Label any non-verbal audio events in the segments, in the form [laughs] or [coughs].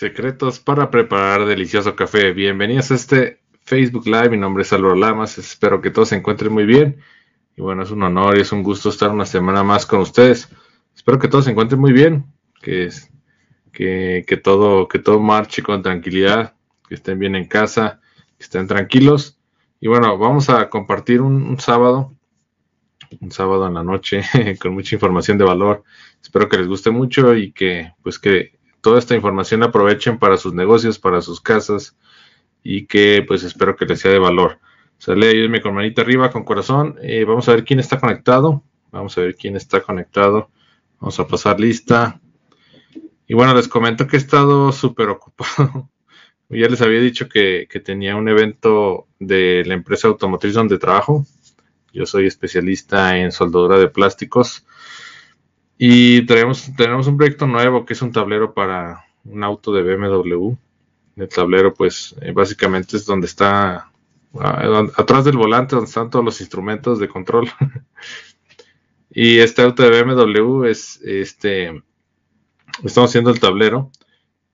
Secretos para preparar delicioso café. Bienvenidos a este Facebook Live. Mi nombre es Álvaro Lamas. Espero que todos se encuentren muy bien. Y bueno, es un honor y es un gusto estar una semana más con ustedes. Espero que todos se encuentren muy bien. Que, que, que, todo, que todo marche con tranquilidad. Que estén bien en casa. Que estén tranquilos. Y bueno, vamos a compartir un, un sábado. Un sábado en la noche [laughs] con mucha información de valor. Espero que les guste mucho y que pues que toda esta información aprovechen para sus negocios, para sus casas y que pues espero que les sea de valor. Sale, ayúdenme con manita arriba, con corazón. Eh, vamos a ver quién está conectado. Vamos a ver quién está conectado. Vamos a pasar lista. Y bueno, les comento que he estado súper ocupado. [laughs] ya les había dicho que, que, tenía un evento de la empresa automotriz donde trabajo. Yo soy especialista en soldadura de plásticos. Y tenemos, un proyecto nuevo que es un tablero para un auto de BMW. El tablero, pues, eh, básicamente es donde está atrás del volante, donde están todos los instrumentos de control. [laughs] y este auto de BMW es, este, estamos haciendo el tablero.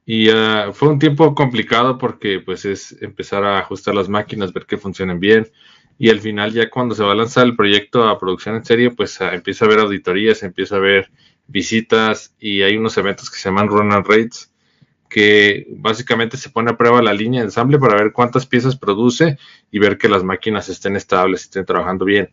Y uh, fue un tiempo complicado porque, pues, es empezar a ajustar las máquinas, ver que funcionen bien y al final ya cuando se va a lanzar el proyecto a producción en serie, pues empieza a haber auditorías, empieza a haber visitas y hay unos eventos que se llaman Run and Rates, que básicamente se pone a prueba la línea de ensamble para ver cuántas piezas produce y ver que las máquinas estén estables, estén trabajando bien.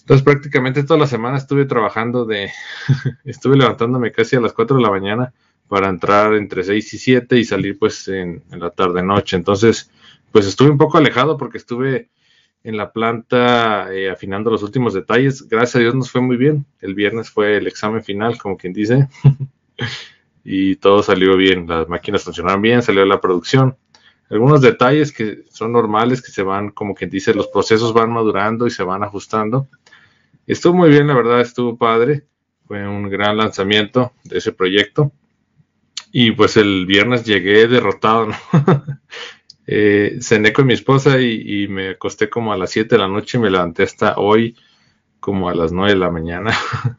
Entonces prácticamente toda la semana estuve trabajando de, [laughs] estuve levantándome casi a las 4 de la mañana para entrar entre 6 y 7 y salir pues en, en la tarde noche. Entonces pues estuve un poco alejado porque estuve en la planta eh, afinando los últimos detalles. Gracias a Dios nos fue muy bien. El viernes fue el examen final, como quien dice. [laughs] y todo salió bien. Las máquinas funcionaron bien, salió la producción. Algunos detalles que son normales, que se van, como quien dice, los procesos van madurando y se van ajustando. Estuvo muy bien, la verdad, estuvo padre. Fue un gran lanzamiento de ese proyecto. Y pues el viernes llegué derrotado, ¿no? [laughs] eh, cené con mi esposa y, me acosté como a las 7 de la noche y me levanté hasta hoy como a las 9 de la mañana. [laughs]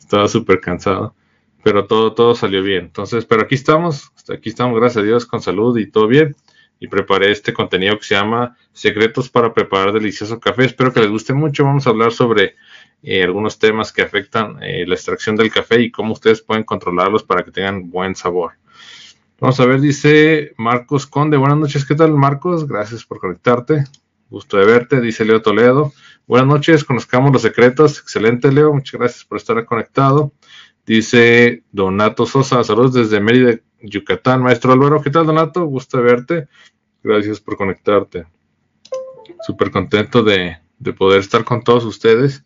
Estaba súper cansado, pero todo, todo salió bien. Entonces, pero aquí estamos, aquí estamos, gracias a Dios, con salud y todo bien. Y preparé este contenido que se llama Secretos para preparar delicioso café. Espero que les guste mucho. Vamos a hablar sobre eh, algunos temas que afectan eh, la extracción del café y cómo ustedes pueden controlarlos para que tengan buen sabor. Vamos a ver, dice Marcos Conde. Buenas noches, ¿qué tal, Marcos? Gracias por conectarte. Gusto de verte, dice Leo Toledo. Buenas noches, conozcamos los secretos. Excelente, Leo. Muchas gracias por estar conectado. Dice Donato Sosa. Saludos desde Mérida, Yucatán. Maestro Álvaro, ¿qué tal, Donato? Gusto de verte. Gracias por conectarte. Súper contento de, de poder estar con todos ustedes.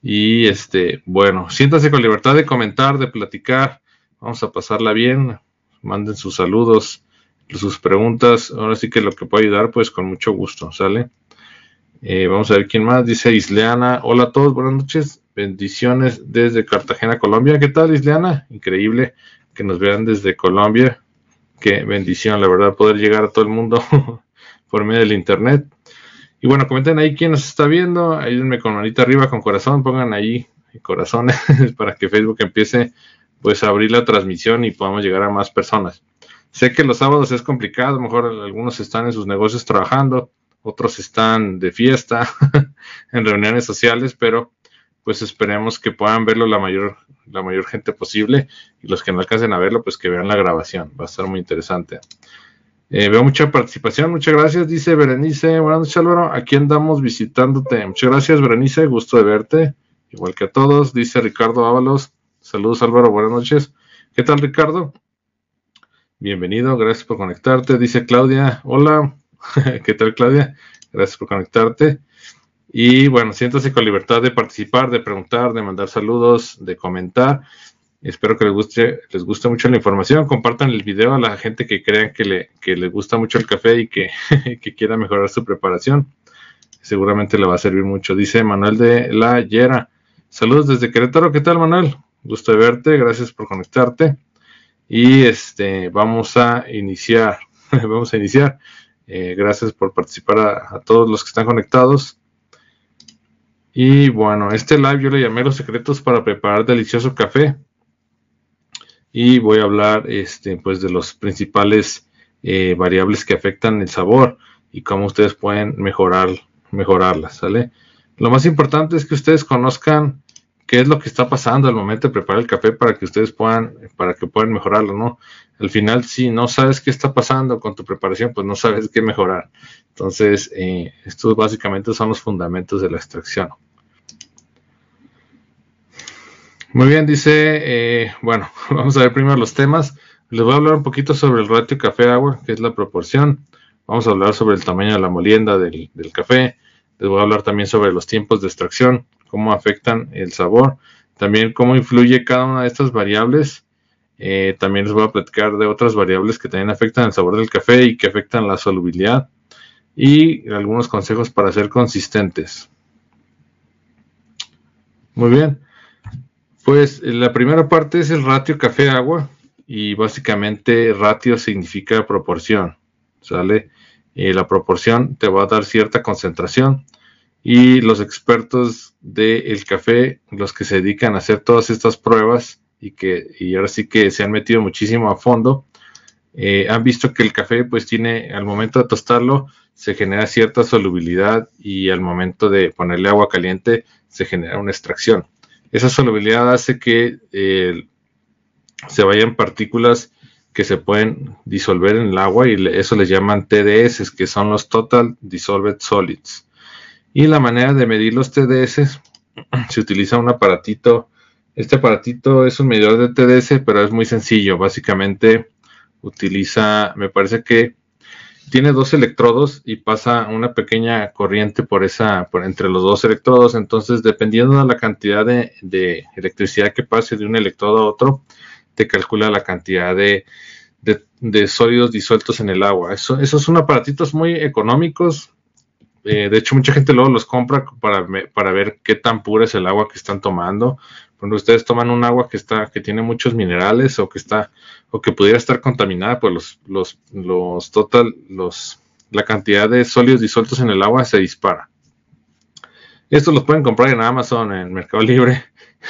Y este, bueno, siéntase con libertad de comentar, de platicar. Vamos a pasarla bien manden sus saludos, sus preguntas. Ahora sí que lo que puedo ayudar, pues con mucho gusto, ¿sale? Eh, vamos a ver quién más. Dice Isleana. Hola a todos, buenas noches. Bendiciones desde Cartagena, Colombia. ¿Qué tal, Isleana? Increíble que nos vean desde Colombia. Qué bendición, la verdad, poder llegar a todo el mundo [laughs] por medio del internet. Y bueno, comenten ahí quién nos está viendo. Ayúdenme con manita arriba, con corazón. Pongan ahí corazones [laughs] para que Facebook empiece pues abrir la transmisión y podamos llegar a más personas. Sé que los sábados es complicado, mejor algunos están en sus negocios trabajando, otros están de fiesta, [laughs] en reuniones sociales, pero pues esperemos que puedan verlo la mayor, la mayor gente posible y los que no alcancen a verlo, pues que vean la grabación, va a estar muy interesante. Eh, veo mucha participación, muchas gracias, dice Berenice, buenas noches Álvaro, aquí andamos visitándote, muchas gracias Berenice, gusto de verte, igual que a todos, dice Ricardo Ábalos, Saludos Álvaro, buenas noches. ¿Qué tal Ricardo? Bienvenido, gracias por conectarte. Dice Claudia, hola. [laughs] ¿Qué tal Claudia? Gracias por conectarte. Y bueno, siéntase con libertad de participar, de preguntar, de mandar saludos, de comentar. Espero que les guste, les guste mucho la información. Compartan el video a la gente que crean que, le, que les gusta mucho el café y que, [laughs] que quiera mejorar su preparación. Seguramente le va a servir mucho. Dice Manuel de la Yera. Saludos desde Querétaro. ¿Qué tal, Manuel? Gusto de verte. Gracias por conectarte. Y este, vamos a iniciar. [laughs] vamos a iniciar. Eh, gracias por participar a, todos los que están conectados. Y bueno, este live yo le llamé los secretos para preparar delicioso café y voy a hablar este, pues de los principales eh, variables que afectan el sabor y cómo ustedes pueden mejorar, mejorarlas, ¿sale? Lo más importante es que ustedes conozcan qué es lo que está pasando al momento de preparar el café para que ustedes puedan, para que puedan mejorarlo, ¿no? Al final, si no sabes qué está pasando con tu preparación, pues no sabes qué mejorar. Entonces, eh, estos básicamente son los fundamentos de la extracción. Muy bien, dice, eh, bueno, [laughs] vamos a ver primero los temas. Les voy a hablar un poquito sobre el ratio café-agua, que es la proporción. Vamos a hablar sobre el tamaño de la molienda del, café. Les voy a hablar también sobre los tiempos de extracción, cómo afectan el sabor. También cómo influye cada una de estas variables. Eh, también les voy a platicar de otras variables que también afectan el sabor del café y que afectan la solubilidad. Y algunos consejos para ser consistentes. Muy bien. Pues eh, la primera parte es el ratio café-agua y básicamente ratio significa proporción, ¿sale? Eh, la proporción te va a dar cierta concentración y los expertos del café, los que se dedican a hacer todas estas pruebas y que y ahora sí que se han metido muchísimo a fondo, eh, han visto que el café pues tiene al momento de tostarlo se genera cierta solubilidad y al momento de ponerle agua caliente se genera una extracción. Esa solubilidad hace que eh, se vayan partículas que se pueden disolver en el agua y eso les llaman TDS, que son los Total Dissolved Solids. Y la manera de medir los TDS, [clears throat] se utiliza un aparatito. Este aparatito es un medidor de TDS, pero es muy sencillo. Básicamente utiliza, me parece que tiene dos electrodos y pasa una pequeña corriente por esa, por entre los dos electrodos. Entonces, dependiendo de la cantidad de, electricidad que pase de un electrodo a otro, te calcula la cantidad de, sólidos disueltos en el agua. Eso, esos son aparatitos muy económicos. Eh, de hecho, mucha gente luego los compra para, para ver qué tan pura es el agua que están tomando. Cuando ustedes toman un agua que está, que tiene muchos minerales o que está, o que pudiera estar contaminada, pues los, los, los total, los, la cantidad de sólidos disueltos en el agua se dispara. Estos los pueden comprar en Amazon, en Mercado Libre.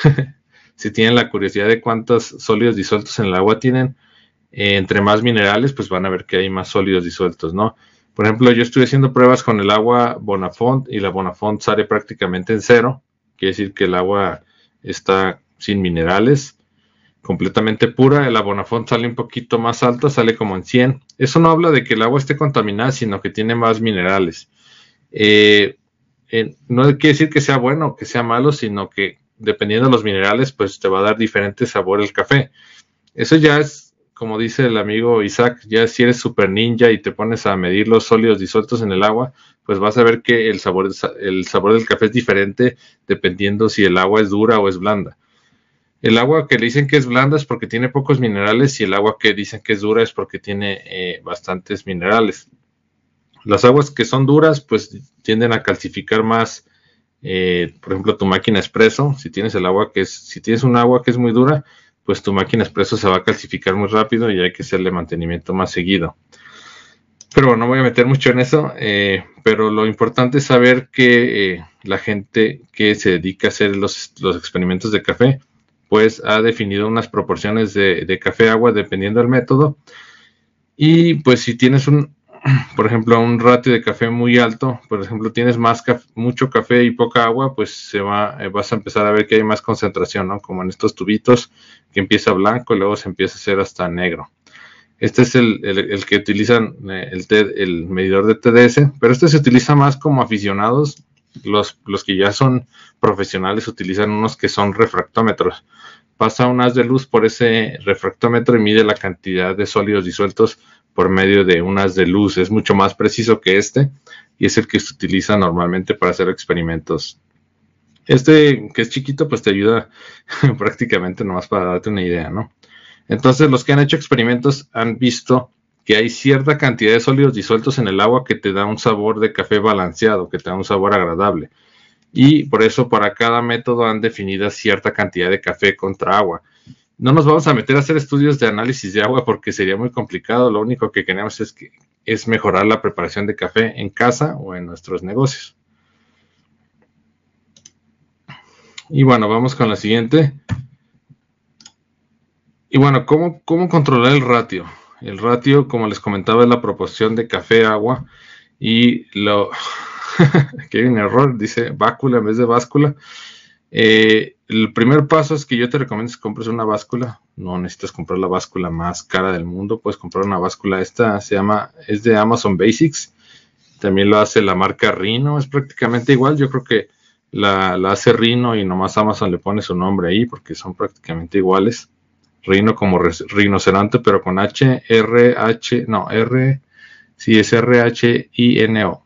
[laughs] si tienen la curiosidad de cuántos sólidos disueltos en el agua tienen, eh, entre más minerales, pues van a ver que hay más sólidos disueltos, ¿no? Por ejemplo, yo estoy haciendo pruebas con el agua Bonafont y la Bonafont sale prácticamente en cero. Quiere decir que el agua está sin minerales, completamente pura. El Bonafont sale un poquito más alta, sale como en 100. Eso no habla de que el agua esté contaminada, sino que tiene más minerales. Eh, no quiere decir que sea bueno o que sea malo, sino que dependiendo de los minerales, pues te va a dar diferente sabor el café. Eso ya es, como dice el amigo Isaac, ya si eres super ninja y te pones a medir los sólidos disueltos en el agua, pues vas a ver que el sabor, el sabor del café es diferente dependiendo si el agua es dura o es blanda. El agua que le dicen que es blanda es porque tiene pocos minerales y el agua que dicen que es dura es porque tiene eh, bastantes minerales. Las aguas que son duras pues tienden a calcificar más, eh, por ejemplo, tu máquina expreso. Si tienes el agua que es, si tienes un agua que es muy dura, pues tu máquina expreso se va a calcificar muy rápido y hay que hacerle mantenimiento más seguido. Pero bueno, no voy a meter mucho en eso, eh, pero lo importante es saber que eh, la gente que se dedica a hacer los, experimentos de café, pues ha definido unas proporciones de, café-agua dependiendo del método. Y pues si tienes un, [clears throat] por ejemplo, un ratio de café muy alto, por ejemplo, tienes más mucho café y poca agua, pues se va, eh, vas a empezar a ver que hay más concentración, ¿no? Como en estos tubitos que empieza blanco y luego se empieza a hacer hasta negro. Este es el, que utilizan eh, el, el, medidor de TDS, pero este se utiliza más como aficionados. Los, los que ya son profesionales utilizan unos que son refractómetros. Pasa un haz de luz por ese refractómetro y mide la cantidad de sólidos disueltos por medio de un haz de luz. Es mucho más preciso que este y es el que se utiliza normalmente para hacer experimentos Este que es chiquito, pues te ayuda [laughs] prácticamente nomás para darte una idea, ¿no? Entonces, los que han hecho experimentos han visto que hay cierta cantidad de sólidos disueltos en el agua que te da un sabor de café balanceado, que te da un sabor agradable. Y por eso para cada método han definido cierta cantidad de café contra agua. No nos vamos a meter a hacer estudios de análisis de agua porque sería muy complicado. Lo único que queremos es, que, es mejorar la preparación de café en casa o en nuestros negocios. Y bueno, vamos con la siguiente. Y bueno, ¿cómo, cómo controlar el ratio? El ratio, como les comentaba, es la proporción de café-agua. Y lo. [laughs] Aquí hay un error, dice báscula en vez de báscula. Eh, el primer paso es que yo te recomiendo que compres una báscula. No necesitas comprar la báscula más cara del mundo. Puedes comprar una báscula. Esta se llama, es de Amazon Basics. También lo hace la marca Rino. Es prácticamente igual. Yo creo que la, hace Rino y nomás Amazon le pone su nombre ahí porque son prácticamente iguales. Rino como rinoceronte, pero con H, R, H, no, R, sí es R, H, I, N, O.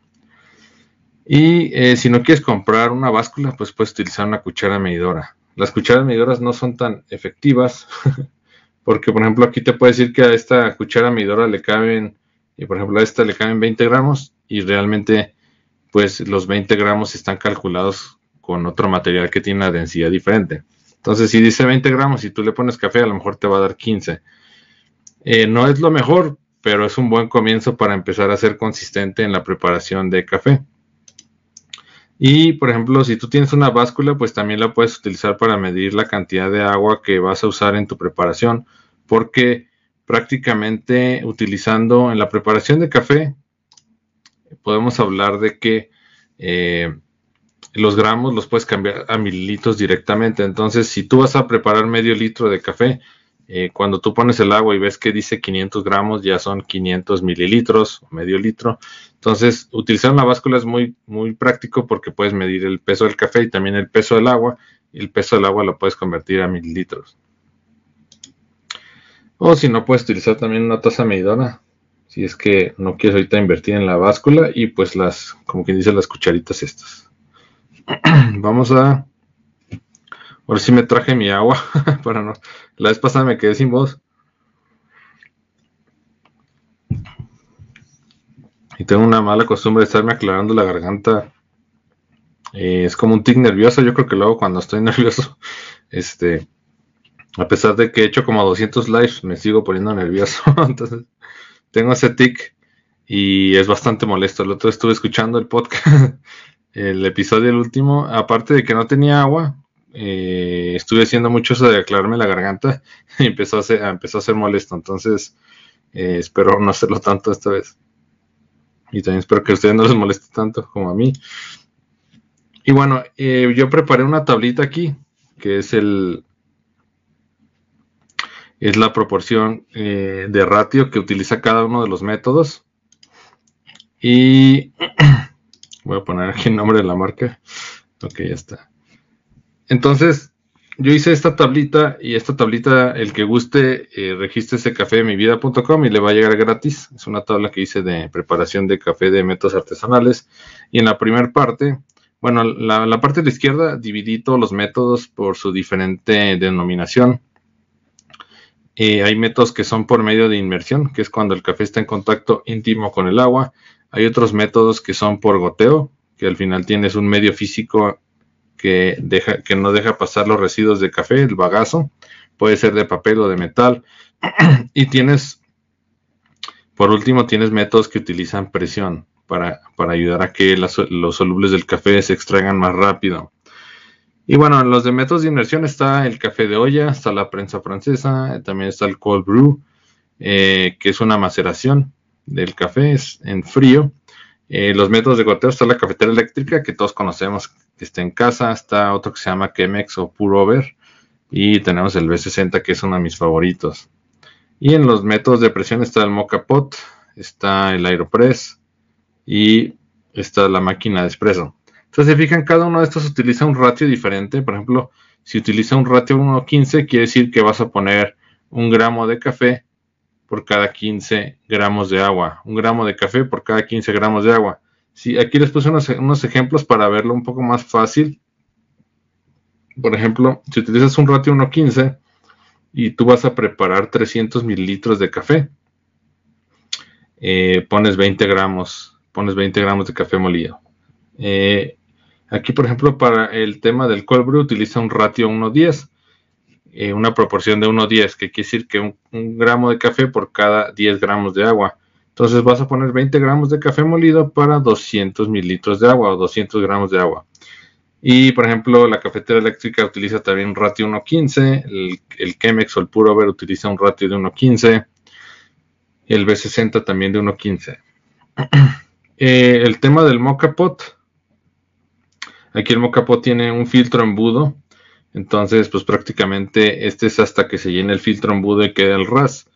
Y eh, si no quieres comprar una báscula, pues puedes utilizar una cuchara medidora. Las cucharas medidoras no son tan efectivas, [laughs] porque por ejemplo aquí te puedo decir que a esta cuchara medidora le caben, y por ejemplo a esta le caben 20 gramos, y realmente pues los 20 gramos están calculados con otro material que tiene una densidad diferente. Entonces, si dice 20 gramos y tú le pones café, a lo mejor te va a dar 15. Eh, no es lo mejor, pero es un buen comienzo para empezar a ser consistente en la preparación de café. Y, por ejemplo, si tú tienes una báscula, pues también la puedes utilizar para medir la cantidad de agua que vas a usar en tu preparación, porque prácticamente utilizando en la preparación de café, podemos hablar de que eh, los gramos los puedes cambiar a mililitros directamente. Entonces, si tú vas a preparar medio litro de café, eh, cuando tú pones el agua y ves que dice 500 gramos, ya son 500 mililitros o medio litro. Entonces, utilizar una báscula es muy, muy práctico porque puedes medir el peso del café y también el peso del agua. Y el peso del agua lo puedes convertir a mililitros. O si no, puedes utilizar también una taza medidora. Si es que no quieres ahorita invertir en la báscula y pues las, como quien dice, las cucharitas estas. [clears throat] Vamos a. Ahora sí me traje mi agua. [laughs] para no. La vez pasada me quedé sin voz. Y tengo una mala costumbre de estarme aclarando la garganta. Eh, es como un tic nervioso. Yo creo que luego cuando estoy [laughs] nervioso, este, a pesar de que he hecho como 200 lives, me sigo poniendo nervioso. [laughs] Entonces, tengo ese tic y es bastante molesto. El otro estuve escuchando el podcast el episodio el último, aparte de que no tenía agua, eh, estuve haciendo mucho eso de aclararme la garganta [laughs] y empezó a ser, empezó a ser molesto. Entonces, eh, espero no hacerlo tanto esta vez. Y también espero que a ustedes no les moleste tanto como a mí. Y bueno, eh, yo preparé una tablita aquí, que es el es la proporción de ratio que utiliza cada uno de los métodos. Y [clears throat] Voy a poner aquí el nombre de la marca. Ok, ya está. Entonces, yo hice esta tablita y esta tablita, el que guste, eh, regístrese cafemivida.com y le va a llegar gratis. Es una tabla que hice de preparación de café de métodos artesanales. Y en la primera parte, bueno, la, la parte de la izquierda dividí todos los métodos por su diferente denominación. Eh, hay métodos que son por medio de inmersión, que es cuando el café está en contacto íntimo con el agua. Hay otros métodos que son por goteo, que al final tienes un medio físico que, no deja pasar los residuos de café, el bagazo. Puede ser de papel o de metal. [clears throat] y tienes, por último, tienes métodos que utilizan presión para, ayudar a que los solubles del café se extraigan más rápido. Y bueno, en los de métodos de inmersión está el café de olla, está la prensa francesa, también está el cold brew, eh, que es una maceración del café es en frío. Eh, los métodos de goteo está la cafetera eléctrica que todos conocemos que está en casa, está otro que se llama Chemex o Purover y tenemos el B60 que es uno de mis favoritos. Y en los métodos de presión está el Mocha Pot, está el Aeropress y está la máquina de espresso. Entonces, se fijan, cada uno de estos utiliza un ratio diferente. Por ejemplo, si utiliza un ratio 1.15, quiere decir que vas a poner un gramo de café por cada 15 gramos de agua, un gramo de café por cada 15 gramos de agua. Sí, aquí les puse unos, ejemplos para verlo un poco más fácil. por ejemplo, si utilizas un ratio 1.15 y tú vas a preparar 300 mililitros de café, eh, pones 20 gramos, pones 20 gramos de café molido. Eh, aquí, por ejemplo, para el tema del cold utiliza un ratio 1.10, eh, una proporción de 1.10, que quiere decir que un, gramo de café por cada 10 gramos de agua. Entonces vas a poner 20 gramos de café molido para 200 mililitros de agua o 200 gramos de agua. Y por ejemplo, la cafetera eléctrica utiliza también un ratio 1.15, el, el Chemex o el Puro Ver utiliza un ratio de 1.15, el B60 también de 1.15. [clears throat] eh, el tema del mocha pot. Aquí el mocha pot tiene un filtro embudo, entonces pues prácticamente este es hasta que se llene el filtro embudo y quede el RAS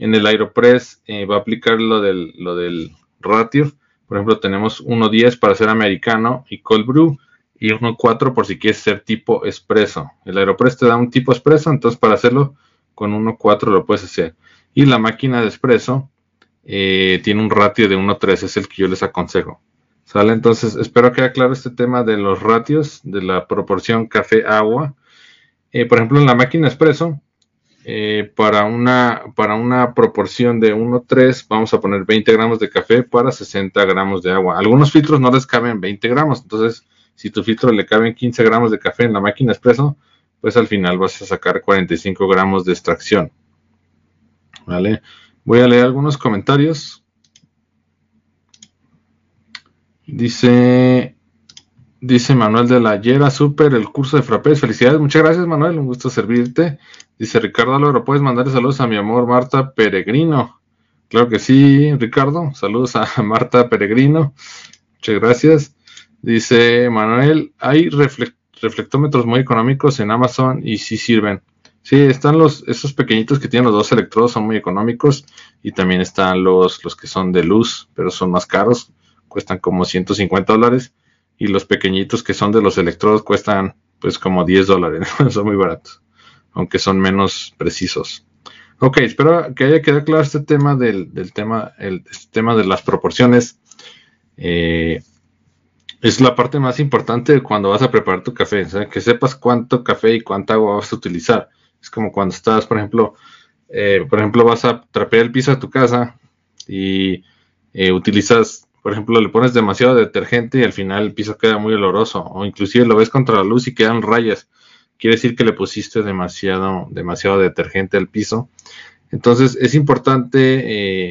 en el Aeropress eh, va a aplicar lo del, lo del ratio. Por ejemplo, tenemos 1.10 para ser americano y cold brew y 1.4 por si quieres ser tipo espresso. El Aeropress te da un tipo espresso, entonces para hacerlo con 1.4 lo puedes hacer. Y la máquina de espresso eh, tiene un ratio de 1.3, es el que yo les aconsejo. ¿Sale? Entonces, espero que haya claro este tema de los ratios, de la proporción café-agua. Eh, por ejemplo, en la máquina espresso, eh, para, una, para una proporción de 1-3 vamos a poner 20 gramos de café para 60 gramos de agua. Algunos filtros no les caben 20 gramos, entonces si tu filtro le caben 15 gramos de café en la máquina expreso, pues al final vas a sacar 45 gramos de extracción. ¿Vale? Voy a leer algunos comentarios. Dice Dice Manuel de la Yera, super el curso de frappés. Felicidades, muchas gracias Manuel, un gusto servirte. Dice Ricardo Álvaro, ¿puedes mandarle saludos a mi amor Marta Peregrino? Claro que sí, Ricardo. Saludos a [laughs] Marta Peregrino. Muchas gracias. Dice Manuel, hay reflectómetros muy económicos en Amazon y sí sirven. Sí, están los, esos pequeñitos que tienen los dos electrodos, son muy económicos. Y también están los, los que son de luz, pero son más caros. Cuestan como 150 dólares y los pequeñitos que son de los electrodos cuestan pues como 10 dólares, [laughs] son muy baratos, aunque son menos precisos. Ok, espero que haya quedado claro este tema del, tema, el este tema de las proporciones. Eh, es la parte más importante cuando vas a preparar tu café, que sepas cuánto café y cuánta agua vas a utilizar. Es como cuando estás, por ejemplo, eh, por ejemplo, vas a trapear el piso de tu casa y eh, utilizas por ejemplo, le pones demasiado detergente y al final el piso queda muy oloroso, o inclusive lo ves contra la luz y quedan rayas. Quiere decir que le pusiste demasiado, demasiado detergente al piso. Entonces es importante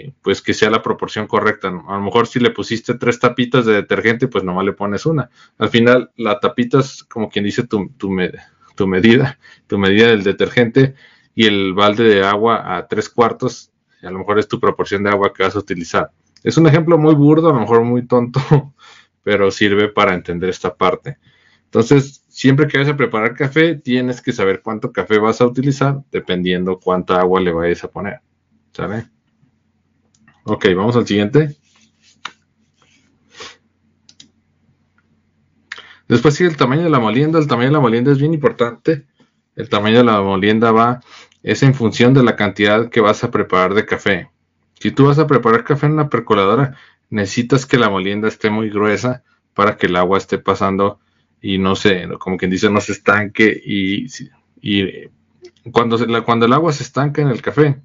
eh, pues que sea la proporción correcta. A lo mejor si le pusiste tres tapitas de detergente, pues nomás le pones una. Al final la tapita es como quien dice tu, medida, tu medida del detergente y el balde de agua a tres cuartos, a lo mejor es tu proporción de agua que vas a utilizar. Es un ejemplo muy burdo, a lo mejor muy tonto, [laughs] pero sirve para entender esta parte. Entonces, siempre que vayas a preparar café, tienes que saber cuánto café vas a utilizar, dependiendo cuánta agua le vayas a poner. ¿Sale? Ok, vamos al siguiente. Después sigue el tamaño de la molienda. El tamaño de la molienda es bien importante. El tamaño de la molienda va, es en función de la cantidad que vas a preparar de café. Si tú vas a preparar café en una percoladora, necesitas que la molienda esté muy gruesa para que el agua esté pasando y no se, como quien dice, no se estanque y, cuando, cuando el agua se estanca en el café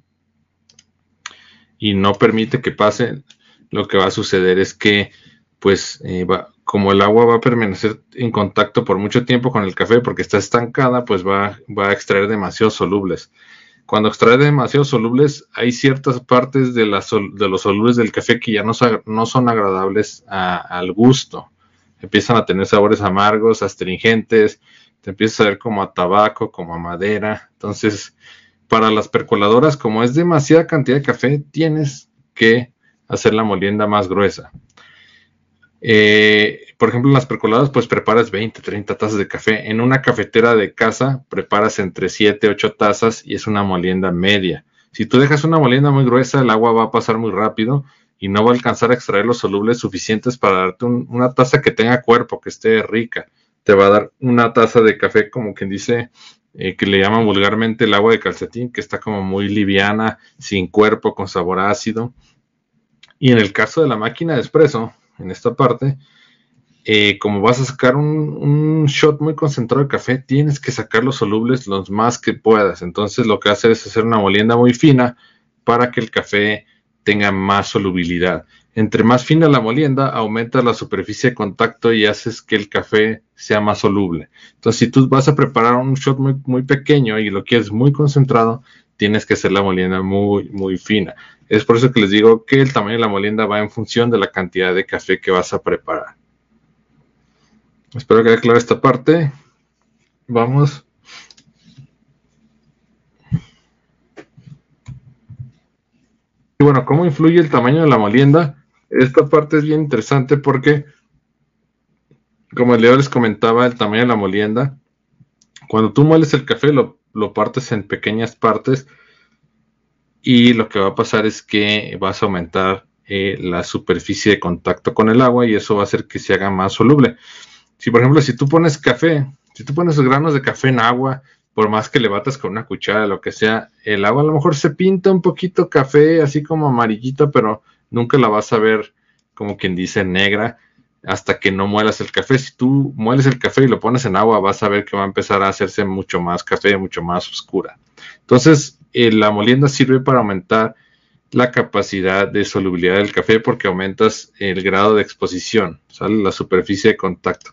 y no permite que pase, lo que va a suceder es que, pues, eh, como el agua va a permanecer en contacto por mucho tiempo con el café porque está estancada, pues va a extraer demasiados solubles. Cuando extrae demasiados solubles, hay ciertas partes de, los solubles del café que ya no, son agradables al gusto. Empiezan a tener sabores amargos, astringentes, te empieza a ver como a tabaco, como a madera. Entonces, para las percoladoras, como es demasiada cantidad de café, tienes que hacer la molienda más gruesa. Eh, por ejemplo, en las percoladas, pues preparas 20, 30 tazas de café. En una cafetera de casa, preparas entre 7, 8 tazas y es una molienda media. Si tú dejas una molienda muy gruesa, el agua va a pasar muy rápido y no va a alcanzar a extraer los solubles suficientes para darte una taza que tenga cuerpo, que esté rica. Te va a dar una taza de café, como quien dice, eh, que le llaman vulgarmente el agua de calcetín, que está como muy liviana, sin cuerpo, con sabor ácido. Y en el caso de la máquina de espresso, en esta parte, eh, como vas a sacar un, shot muy concentrado de café, tienes que sacar los solubles los más que puedas. Entonces lo que hace es hacer una molienda muy fina para que el café tenga más solubilidad. Entre más fina la molienda, aumenta la superficie de contacto y haces que el café sea más soluble. Entonces, si tú vas a preparar un shot muy, muy pequeño y lo quieres muy concentrado, tienes que hacer la molienda muy, muy fina. Es por eso que les digo que el tamaño de la molienda va en función de la cantidad de café que vas a preparar. Espero que clara esta parte. Vamos. Y bueno, ¿cómo influye el tamaño de la molienda? Esta parte es bien interesante porque, como Leo les comentaba, el tamaño de la molienda, cuando tú mueles el café lo, partes en pequeñas partes y lo que va a pasar es que vas a aumentar eh, la superficie de contacto con el agua y eso va a hacer que se haga más soluble. Si por ejemplo, si tú pones café, si tú pones granos de café en agua, por más que le batas con una cuchara, lo que sea, el agua a lo mejor se pinta un poquito café, así como amarillito, pero nunca la vas a ver como quien dice negra hasta que no muelas el café. Si tú mueles el café y lo pones en agua, vas a ver que va a empezar a hacerse mucho más café, mucho más oscura. Entonces, eh, la molienda sirve para aumentar la capacidad de solubilidad del café porque aumentas el grado de exposición, ¿sale? la superficie de contacto.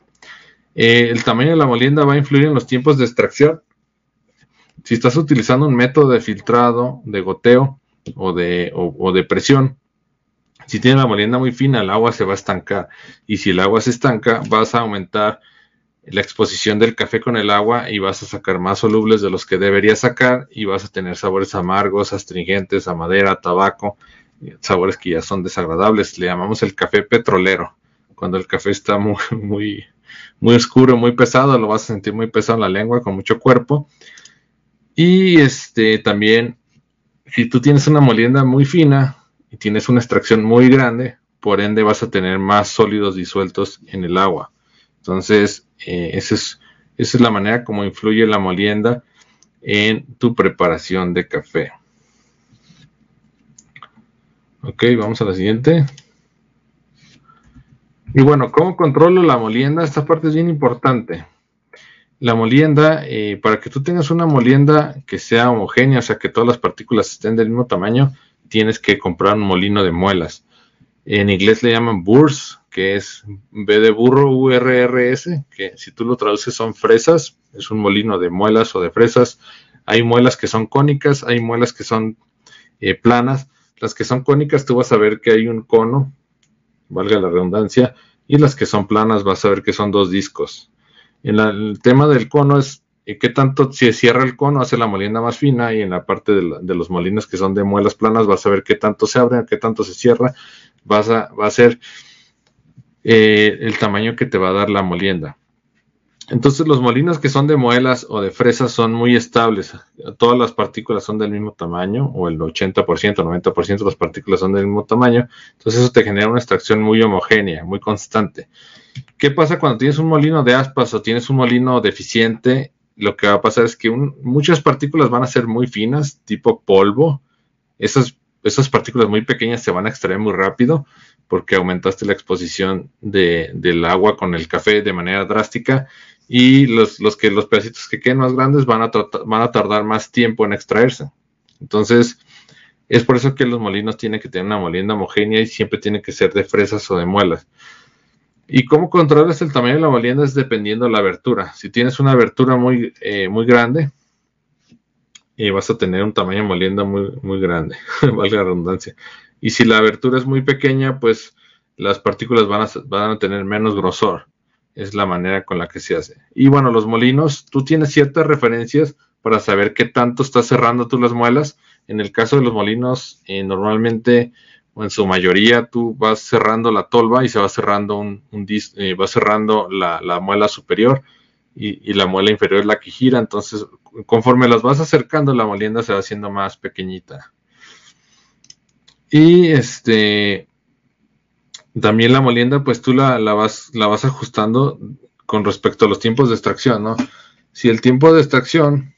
Eh, el tamaño de la molienda va a influir en los tiempos de extracción. Si estás utilizando un método de filtrado, de goteo o de, presión, si tienes la molienda muy fina, el agua se va a estancar. Y si el agua se estanca, vas a aumentar la exposición del café con el agua y vas a sacar más solubles de los que deberías sacar y vas a tener sabores amargos, astringentes, a madera, tabaco, sabores que ya son desagradables. Le llamamos el café petrolero. Cuando el café está muy, muy, muy oscuro, muy pesado, lo vas a sentir muy pesado en la lengua, con mucho cuerpo. Y este también, si tú tienes una molienda muy fina y tienes una extracción muy grande, por ende vas a tener más sólidos disueltos en el agua. Entonces, eh, esa, es, esa es la manera como influye la molienda en tu preparación de café. Ok, vamos a la siguiente. Y bueno, ¿cómo controlo la molienda? Esta parte es bien importante. La molienda, eh, para que tú tengas una molienda que sea homogénea, o sea, que todas las partículas estén del mismo tamaño, tienes que comprar un molino de muelas. En inglés le llaman burrs, que es B de burro, U-R-R-S, que si tú lo traduces son fresas, es un molino de muelas o de fresas. Hay muelas que son cónicas, hay muelas que son eh, planas. Las que son cónicas tú vas a ver que hay un cono valga la redundancia, y las que son planas vas a ver que son dos discos. El tema del cono es eh, qué tanto si cierra el cono hace la molienda más fina y en la parte de, los molinos que son de muelas planas vas a ver qué tanto se abre, qué tanto se cierra, vas a, va a ser eh, el tamaño que te va a dar la molienda. Entonces los molinos que son de muelas o de fresas son muy estables. Todas las partículas son del mismo tamaño o el 80%, 90% de las partículas son del mismo tamaño. Entonces eso te genera una extracción muy homogénea, muy constante. ¿Qué pasa cuando tienes un molino de aspas o tienes un molino deficiente? Lo que va a pasar es que muchas partículas van a ser muy finas, tipo polvo. Esas, esas partículas muy pequeñas se van a extraer muy rápido porque aumentaste la exposición del agua con el café de manera drástica y los, los, que, los pedacitos que queden más grandes van a, van a tardar más tiempo en extraerse. Entonces, es por eso que los molinos tienen que tener una molienda homogénea y siempre tienen que ser de fresas o de muelas. ¿Y cómo controlas el tamaño de la molienda? Es dependiendo de la abertura. Si tienes una abertura muy, eh, muy grande, eh, vas a tener un tamaño de molienda muy, muy grande, [laughs] valga la redundancia. Y si la abertura es muy pequeña, pues las partículas van a, van a tener menos grosor es la manera con la que se hace. Y bueno, los molinos, tú tienes ciertas referencias para saber qué tanto estás cerrando tú las muelas. En el caso de los molinos, eh, normalmente o en su mayoría tú vas cerrando la tolva y se va cerrando un, un eh, va cerrando la, muela superior y, y, la muela inferior es la que gira. Entonces, conforme las vas acercando, la molienda se va haciendo más pequeñita. Y este, también la molienda, pues tú la, vas, la vas ajustando con respecto a los tiempos de extracción, ¿no? Si el tiempo de extracción,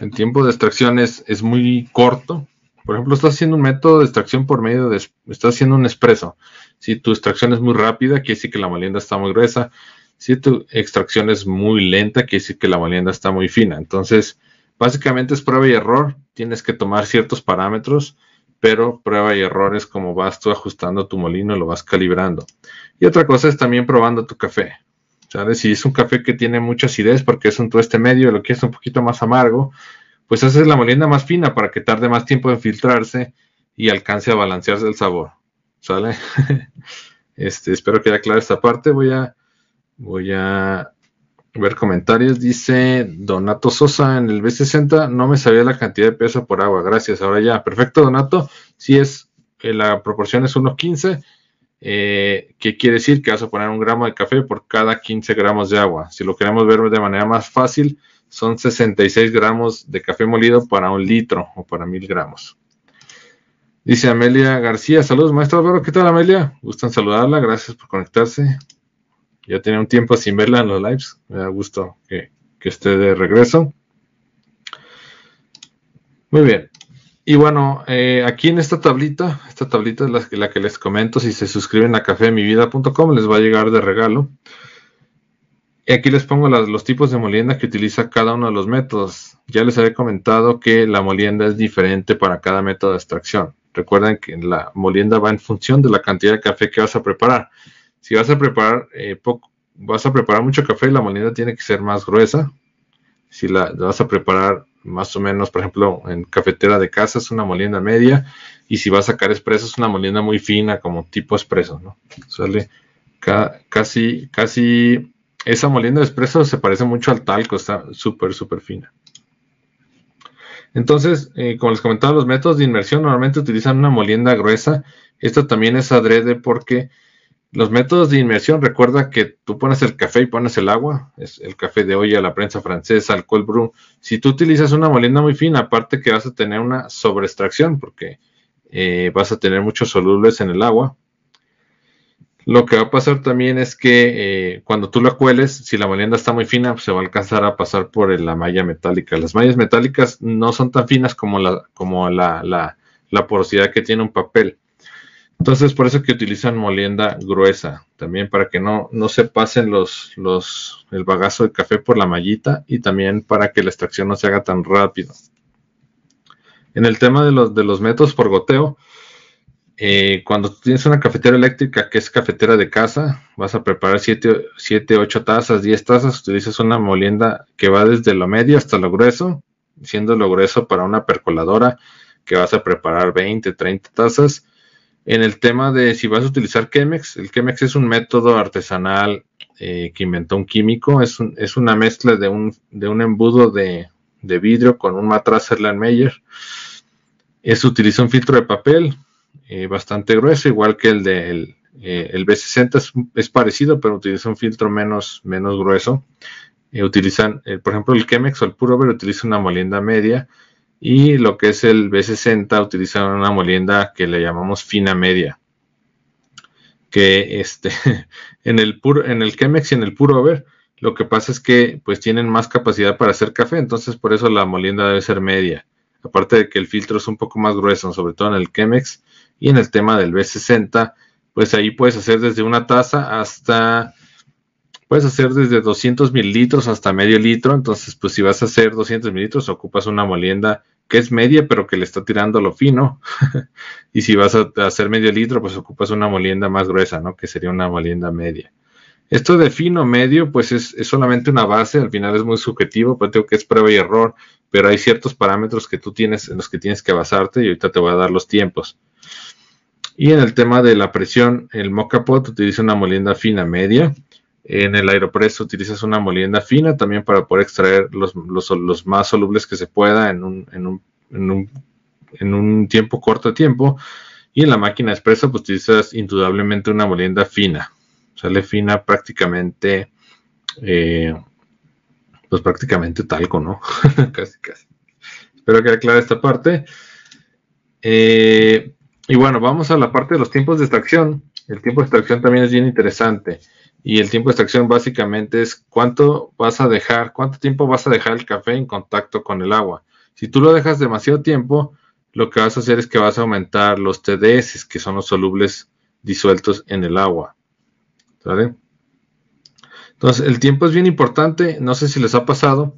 el tiempo de extracción es, es muy corto, por ejemplo, estás haciendo un método de extracción por medio de, estás haciendo un expreso. Si tu extracción es muy rápida, quiere decir que la molienda está muy gruesa. Si tu extracción es muy lenta, quiere decir que la molienda está muy fina. Entonces, básicamente es prueba y error. Tienes que tomar ciertos parámetros, pero prueba y error es como vas tú ajustando tu molino, lo vas calibrando. Y otra cosa es también probando tu café. ¿Sabes? Si es un café que tiene mucha acidez porque es un tueste medio, lo quieres un poquito más amargo, pues haces la molienda más fina para que tarde más tiempo en filtrarse y alcance a balancearse el sabor. ¿Sale? [laughs] este, espero que haya clara esta parte. Voy a, voy a ver comentarios. Dice Donato Sosa en el B60. No me sabía la cantidad de peso por agua. Gracias. Ahora ya. Perfecto, Donato. Si es, eh, la proporción es 1.15. Eh, ¿Qué quiere decir? Que vas a poner un gramo de café por cada 15 gramos de agua. Si lo queremos ver de manera más fácil, son 66 gramos de café molido para un litro o para mil gramos. Dice Amelia García, saludos maestro Álvaro, ¿qué tal Amelia? Gustan saludarla, gracias por conectarse. Ya tenía un tiempo sin verla en los lives, me da gusto que, esté de regreso. Muy bien. Y bueno, eh, aquí en esta tablita, esta tablita es la, que les comento, si se suscriben a cafemivida.com les va a llegar de regalo. Y aquí les pongo los tipos de molienda que utiliza cada uno de los métodos. Ya les había comentado que la molienda es diferente para cada método de extracción. Recuerden que la molienda va en función de la cantidad de café que vas a preparar. Si vas a preparar eh, vas a preparar mucho café, la molienda tiene que ser más gruesa. Si la, vas a preparar más o menos, por ejemplo, en cafetera de casa es una molienda media. Y si vas a sacar expreso es una molienda muy fina, como tipo expreso, ¿no? Sale casi, casi esa molienda de espresso se parece mucho al talco, está súper, súper fina. Entonces, eh, como les comentaba, los métodos de inmersión normalmente utilizan una molienda gruesa. Esto también es adrede porque los métodos de inmersión, recuerda que tú pones el café y pones el agua, es el café de olla, la prensa francesa, el cold brew. Si tú utilizas una molienda muy fina, aparte que vas a tener una sobreextracción porque eh, vas a tener muchos solubles en el agua, lo que va a pasar también es que eh, cuando tú la cueles, si la molienda está muy fina, se va a alcanzar a pasar por la malla metálica. Las mallas metálicas no son tan finas como la, porosidad que tiene un papel. Entonces, por eso que utilizan molienda gruesa, también para que no, no se pasen los, los, el bagazo de café por la mallita y también para que la extracción no se haga tan rápido. En el tema de los, de los métodos por goteo, eh, cuando tienes una cafetera eléctrica que es cafetera de casa, vas a preparar 7, 8 tazas, 10 tazas, utilizas una molienda que va desde lo medio hasta lo grueso, siendo lo grueso para una percoladora que vas a preparar 20, 30 tazas. En el tema de si vas a utilizar Chemex, el Chemex es un método artesanal eh, que inventó un químico, es, una mezcla de un, embudo de, vidrio con un matraz Erlenmeyer. Es utiliza un filtro de papel, eh, bastante grueso, igual que el del de el B60 es, parecido, pero utiliza un filtro menos, grueso. Eh, utilizan, eh, por ejemplo, el Chemex o el Purover utiliza una molienda media y lo que es el B60 utiliza una molienda que le llamamos fina media. Que este, [laughs] en el, en el Chemex y en el Purover lo que pasa es que pues tienen más capacidad para hacer café, entonces por eso la molienda debe ser media. Aparte de que el filtro es un poco más grueso, sobre todo en el Chemex y en el tema del B60, pues ahí puedes hacer desde una taza hasta, puedes hacer desde 200 mililitros hasta medio litro. Entonces, pues si vas a hacer 200 mililitros, ocupas una molienda que es media, pero que le está tirando lo fino. [laughs] y si vas a hacer medio litro, pues ocupas una molienda más gruesa, ¿no? Que sería una molienda media. Esto de fino medio, pues es, solamente una base, al final es muy subjetivo, pero tengo que es prueba y error, pero hay ciertos parámetros que tú tienes en los que tienes que basarte y ahorita te voy a dar los tiempos. Y en el tema de la presión, el Mocapot utiliza una molienda fina media. En el Aeropress utilizas una molienda fina también para poder extraer los, más solubles que se pueda en un, tiempo corto de tiempo. Y en la máquina expresa pues utilizas indudablemente una molienda fina. Sale fina prácticamente, eh, pues prácticamente talco, ¿no? [laughs] casi, casi. Espero que aclare esta parte. Eh, y bueno, vamos a la parte de los tiempos de extracción. El tiempo de extracción también es bien interesante. Y el tiempo de extracción básicamente es cuánto vas a dejar, cuánto tiempo vas a dejar el café en contacto con el agua. Si tú lo dejas demasiado tiempo, lo que vas a hacer es que vas a aumentar los TDS, que son los solubles disueltos en el agua. Entonces, el tiempo es bien importante. No sé si les ha pasado.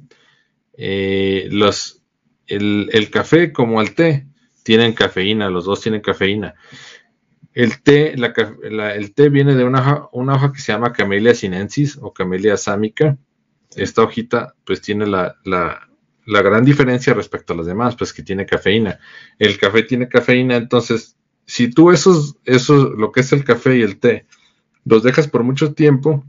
Eh, los, el, café como el té tienen cafeína, los dos tienen cafeína. El té, el té viene de una, hoja que se llama Camellia sinensis o Camellia sámica. Esta hojita pues tiene la, la gran diferencia respecto a las demás, pues que tiene cafeína. El café tiene cafeína, entonces, si tú esos, esos, lo que es el café y el té, los dejas por mucho tiempo,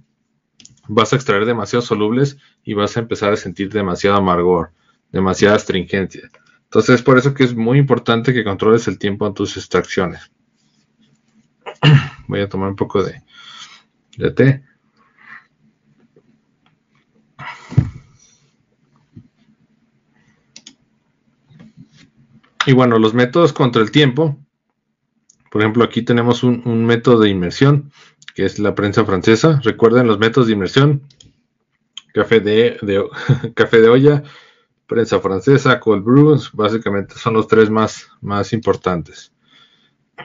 vas a extraer demasiados solubles y vas a empezar a sentir demasiado amargor, demasiada astringencia. Entonces, es por eso que es muy importante que controles el tiempo en tus extracciones. [clears throat] Voy a tomar un poco de, de té. Y bueno, los métodos contra el tiempo. Por ejemplo, aquí tenemos un, método de inmersión, que es la prensa francesa. Recuerden los métodos de inmersión. [laughs] Café de, olla, prensa francesa, cold brews, básicamente son los tres más importantes.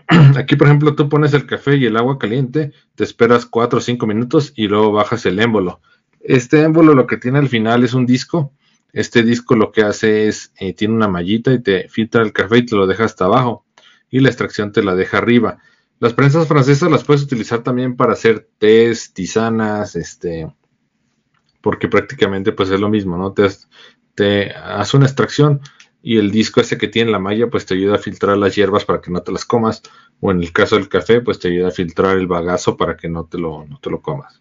[clears throat] Aquí, por ejemplo, tú pones el café y el agua caliente, te esperas 4 o 5 minutos y luego bajas el émbolo. Este émbolo lo que tiene al final es un disco este disco lo que hace es, eh, tiene una mallita y te filtra el café y te lo deja hasta abajo. Y la extracción te la deja arriba. Las prensas francesas las puedes utilizar también para hacer tés, tisanas, este, porque prácticamente pues es lo mismo, ¿no? Te, te hace una extracción y el disco ese que tiene la malla pues te ayuda a filtrar las hierbas para que no te las comas. O en el caso del café pues te ayuda a filtrar el bagazo para que no te lo, no te lo comas.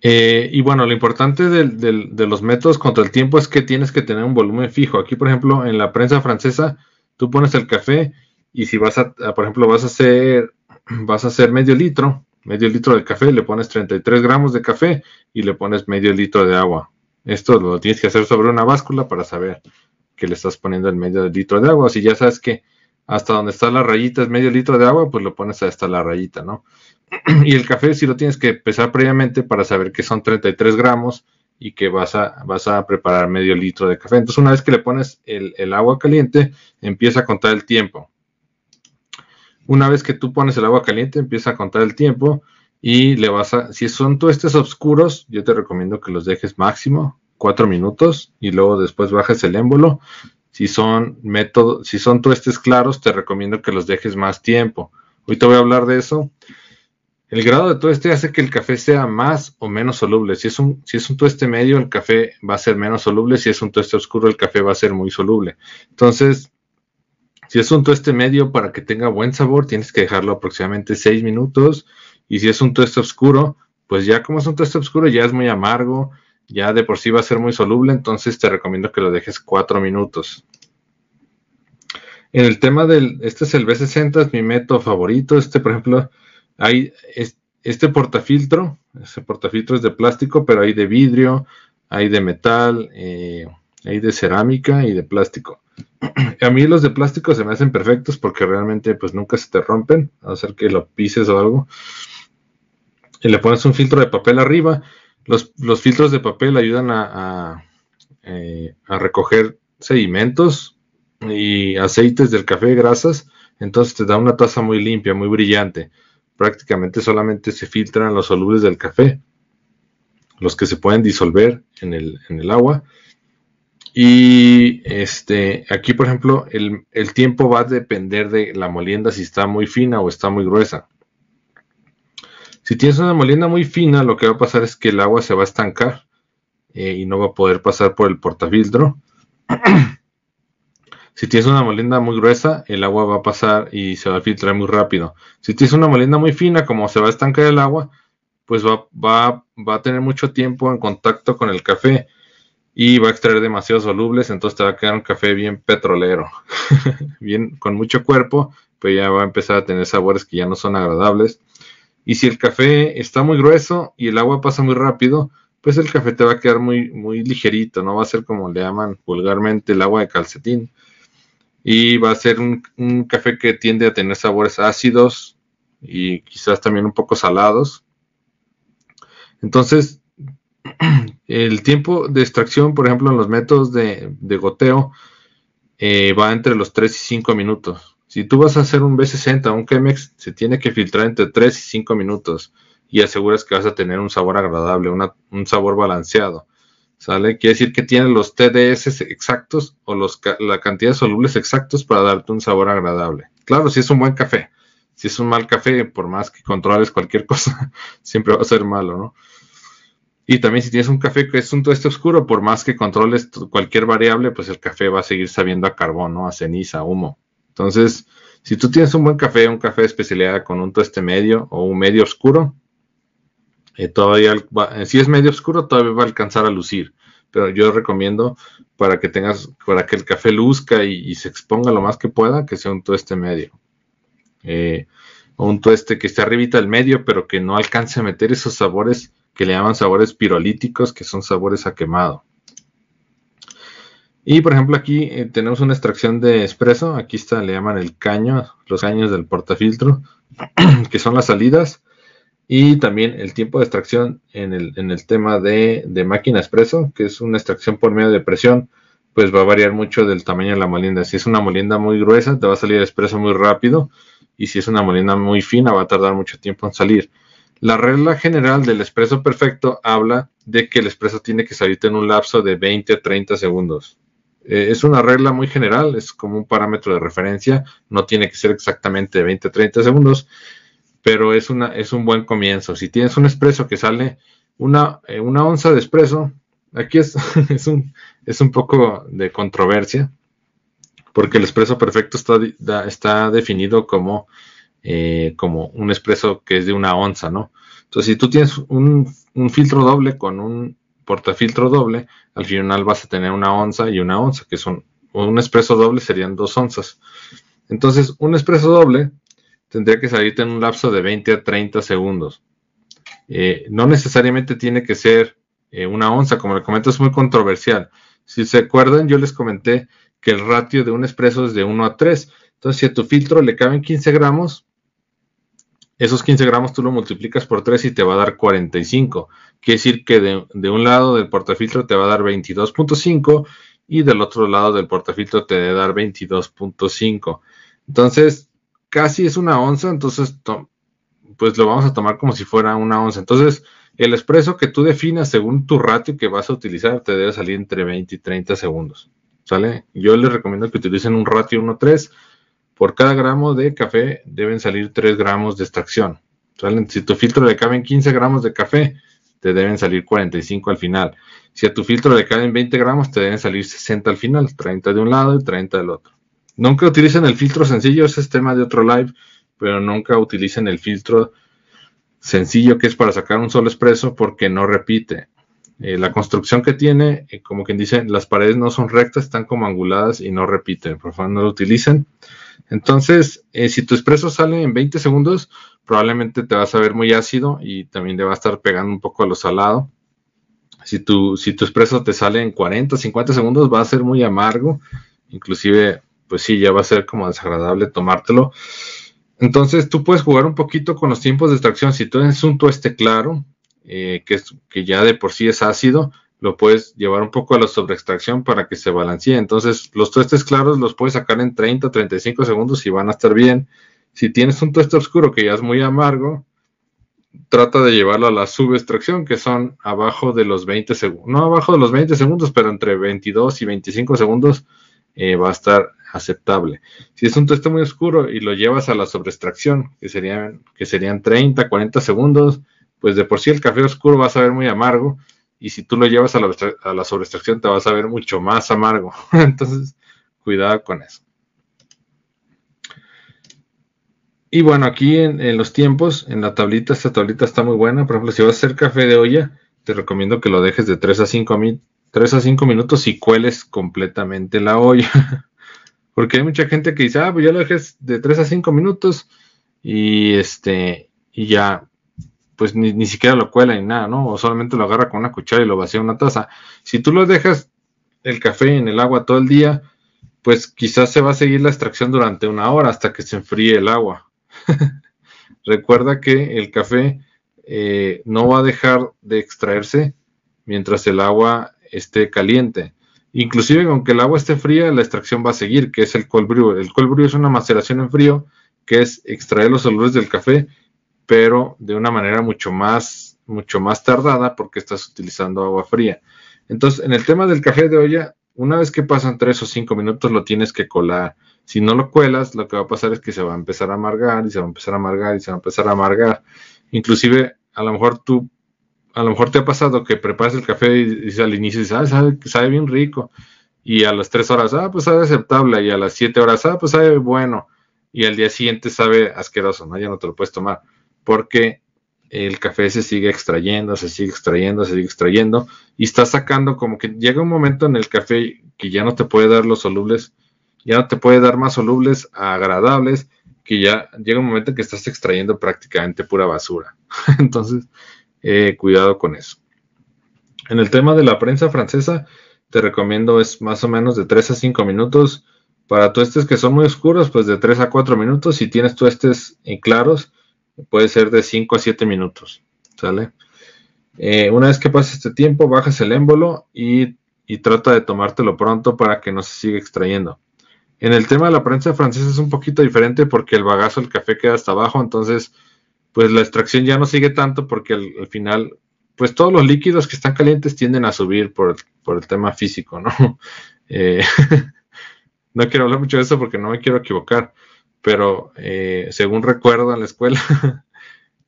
Eh, y bueno, lo importante de, los métodos contra el tiempo es que tienes que tener un volumen fijo. Aquí, por ejemplo, en la prensa francesa, tú pones el café y si vas a, por ejemplo, vas a hacer, [clears throat] vas a hacer medio litro, medio litro de café, le pones 33 gramos de café y le pones medio litro de agua. Esto lo tienes que hacer sobre una báscula para saber que le estás poniendo el medio litro de agua. Si ya sabes que hasta donde está la rayita es medio litro de agua, pues lo pones hasta la rayita, ¿no? [clears throat] y el café sí lo tienes que pesar previamente para saber que son 33 gramos y que vas a, vas a preparar medio litro de café. Entonces una vez que le pones el, agua caliente, empieza a contar el tiempo. Una vez que tú pones el agua caliente, empieza a contar el tiempo y le vas a, si son tuestes oscuros, yo te recomiendo que los dejes máximo 4 minutos y luego después bajes el émbolo. Si son métodos, si son tuestes claros, te recomiendo que los dejes más tiempo. Hoy te voy a hablar de eso. El grado de tueste hace que el café sea más o menos soluble. Si es, un, si es un tueste medio, el café va a ser menos soluble. Si es un tueste oscuro, el café va a ser muy soluble. Entonces, si es un tueste medio, para que tenga buen sabor, tienes que dejarlo aproximadamente 6 minutos. Y si es un tueste oscuro, pues ya como es un tueste oscuro, ya es muy amargo, ya de por sí va a ser muy soluble. Entonces, te recomiendo que lo dejes 4 minutos. En el tema del, este es el B60, es mi método favorito. Este, por ejemplo, hay este portafiltro, ese portafiltro es de plástico, pero hay de vidrio, hay de metal, eh, hay de cerámica y de plástico. [clears throat] A mí los de plástico se me hacen perfectos porque realmente pues nunca se te rompen, a no ser que lo pises o algo. Y le pones un filtro de papel arriba. Los, filtros de papel ayudan a, eh, a recoger sedimentos y aceites del café, grasas. Entonces te da una taza muy limpia, muy brillante prácticamente solamente se filtran los solubles del café, los que se pueden disolver en el, agua. Y este, aquí, por ejemplo, el, tiempo va a depender de la molienda si está muy fina o está muy gruesa. Si tienes una molienda muy fina, lo que va a pasar es que el agua se va a estancar eh, y no va a poder pasar por el portafiltro. Si tienes una molienda muy gruesa, el agua va a pasar y se va a filtrar muy rápido. Si tienes una molienda muy fina, como se va a estancar el agua, pues va, va, a tener mucho tiempo en contacto con el café y va a extraer demasiados solubles, entonces te va a quedar un café bien petrolero, bien con mucho cuerpo, pues ya va a empezar a tener sabores que ya no son agradables. Y si el café está muy grueso y el agua pasa muy rápido, pues el café te va a quedar muy, muy ligerito, no va a ser como le llaman vulgarmente el agua de calcetín y va a ser un, café que tiende a tener sabores ácidos y quizás también un poco salados. Entonces, [clears throat] el tiempo de extracción, por ejemplo, en los métodos de, goteo, eh, va entre los 3 y 5 minutos. Si tú vas a hacer un B60 o un Chemex, se tiene que filtrar entre 3 y 5 minutos y aseguras que vas a tener un sabor agradable, un sabor balanceado. ¿Sale? Quiere decir que tiene los TDS exactos o la cantidad de solubles exactos para darte un sabor agradable. Claro, si es un buen café. Si es un mal café, por más que controles cualquier [laughs] cosa, siempre va a ser malo, ¿no? Y también si tienes un café que es un tueste oscuro, por más que controles cualquier variable, pues el café va a seguir sabiendo a carbón, ¿no? A ceniza, humo. Entonces, si tú tienes un buen café, un café de especialidad con un tueste medio o un medio oscuro, eh, todavía, si es medio oscuro, todavía va a alcanzar a lucir. Pero yo recomiendo para que tengas, para que el café luzca y, se exponga lo más que pueda, que sea un tueste medio. Eh, o un tueste que esté arribita del medio, pero que no alcance a meter esos sabores que le llaman sabores pirolíticos, que son sabores a quemado. Y por ejemplo aquí eh, tenemos una extracción de espresso, aquí está, le llaman el caño, los caños del portafiltro, [clears throat] que son las salidas, y también el tiempo de extracción en el, tema de, de, máquina espresso, que es una extracción por medio de presión, pues va a variar mucho del tamaño de la molienda. Si es una molienda muy gruesa, te va a salir espresso muy rápido, y si es una molienda muy fina, va a tardar mucho tiempo en salir. La regla general del expreso perfecto habla de que el expreso tiene que salirte en un lapso de 20 a 30 segundos. Eh, es una regla muy general, es como un parámetro de referencia, no tiene que ser exactamente de 20 a 30 segundos, pero es, una, es un buen comienzo. Si tienes un expreso que sale una, eh, una onza de expreso, aquí es, [laughs] es, un, es un poco de controversia, porque el expreso perfecto está, está definido como eh, como un expreso que es de una onza, ¿no? Entonces, si tú tienes un, filtro doble con un portafiltro doble, al final vas a tener una onza y una onza, que son un expreso doble serían dos onzas. Entonces, un expreso doble tendría que salirte en un lapso de 20 a 30 segundos. Eh, no necesariamente tiene que ser eh, una onza, como le comento, es muy controversial. Si se acuerdan, yo les comenté que el ratio de un expreso es de 1 a 3. Entonces, si a tu filtro le caben 15 gramos, esos 15 gramos tú lo multiplicas por 3 y te va a dar 45. Quiere decir que de, un lado del portafiltro te va a dar 22.5 y del otro lado del portafiltro te debe dar 22.5. Entonces, casi es una onza, entonces pues lo vamos a tomar como si fuera una onza. Entonces, el expreso que tú definas según tu ratio que vas a utilizar te debe salir entre 20 y 30 segundos. ¿Sale? Yo les recomiendo que utilicen un ratio 1.3 por cada gramo de café deben salir 3 gramos de extracción. Si tu filtro le caben 15 gramos de café, te deben salir 45 al final. Si a tu filtro le caben 20 gramos, te deben salir 60 al final, 30 de un lado y 30 del otro. Nunca utilicen el filtro sencillo, ese es tema de otro live, pero nunca utilicen el filtro sencillo que es para sacar un solo expreso porque no repite. Eh, la construcción que tiene, eh, como quien dice, las paredes no son rectas, están como anguladas y no repiten. Por favor, no lo utilicen. Entonces, eh, si tu expreso sale en 20 segundos, probablemente te vas a ver muy ácido y también te va a estar pegando un poco a lo salado. Si tu, si tu expreso te sale en 40, 50 segundos, va a ser muy amargo. Inclusive, pues sí, ya va a ser como desagradable tomártelo. Entonces, tú puedes jugar un poquito con los tiempos de extracción. Si tú tienes un tueste claro, eh, que, es, que ya de por sí es ácido, lo puedes llevar un poco a la sobreextracción para que se balancee. Entonces, los tuestes claros los puedes sacar en 30 o 35 segundos y van a estar bien. Si tienes un tueste oscuro que ya es muy amargo, trata de llevarlo a la subextracción, que son abajo de los 20 segundos. No abajo de los 20 segundos, pero entre 22 y 25 segundos eh, va a estar aceptable. Si es un tueste muy oscuro y lo llevas a la sobreextracción, que serían, que serían 30, 40 segundos, pues de por sí el café oscuro va a saber muy amargo y si tú lo llevas a la, a te vas a ver mucho más amargo. [laughs] Entonces, cuidado con eso. Y bueno, aquí en, los tiempos, en la tablita, esta tablita está muy buena. Por ejemplo, si vas a hacer café de olla, te recomiendo que lo dejes de 3 a 5, 3 a 5 minutos y cueles completamente la olla. [laughs] Porque hay mucha gente que dice, ah, pues ya lo dejes de 3 a 5 minutos y este, y ya pues ni, siquiera lo cuela ni nada, ¿no? O solamente lo agarra con una cuchara y lo vacía en una taza. Si tú lo dejas el café en el agua todo el día, pues quizás se va a seguir la extracción durante una hora hasta que se enfríe el agua. [laughs] Recuerda que el café eh, no va a dejar de extraerse mientras el agua esté caliente. Inclusive aunque el agua esté fría, la extracción va a seguir, que es el cold brew. El cold brew es una maceración en frío, que es extraer los olores del café, pero de una manera mucho más, mucho más tardada porque estás utilizando agua fría. Entonces, en el tema del café de olla, una vez que pasan tres o cinco minutos lo tienes que colar. Si no lo cuelas, lo que va a pasar es que se va a empezar a amargar y se va a empezar a amargar y se va a empezar a amargar. Inclusive, a lo mejor tú a lo mejor te ha pasado que preparas el café y, al inicio dices, ah, sabe, sabe, bien rico. Y a las 3 horas, ah, pues sabe aceptable. Y a las 7 horas, ah, pues sabe bueno. Y al día siguiente sabe asqueroso, ¿no? Ya no te lo puedes tomar. Porque el café se sigue extrayendo, se sigue extrayendo, se sigue extrayendo. Y está sacando como que llega un momento en el café que ya no te puede dar los solubles, ya no te puede dar más solubles agradables, que ya llega un momento en que estás extrayendo prácticamente pura basura. [laughs] Entonces, eh, cuidado con eso. En el tema de la prensa francesa, te recomiendo es más o menos de 3 a 5 minutos. Para tuestes que son muy oscuros, pues de 3 a 4 minutos. Si tienes tuestes claros, puede ser de 5 a 7 minutos. ¿Sale? Eh, una vez que pase este tiempo, bajas el émbolo y, trata de tomártelo pronto para que no se siga extrayendo. En el tema de la prensa francesa es un poquito diferente porque el bagazo del café queda hasta abajo, entonces pues la extracción ya no sigue tanto porque al, final, pues todos los líquidos que están calientes tienden a subir por, el tema físico, ¿no? [laughs] Eh, [laughs] no quiero hablar mucho de eso porque no me quiero equivocar, pero eh, según recuerdo en la escuela, [laughs]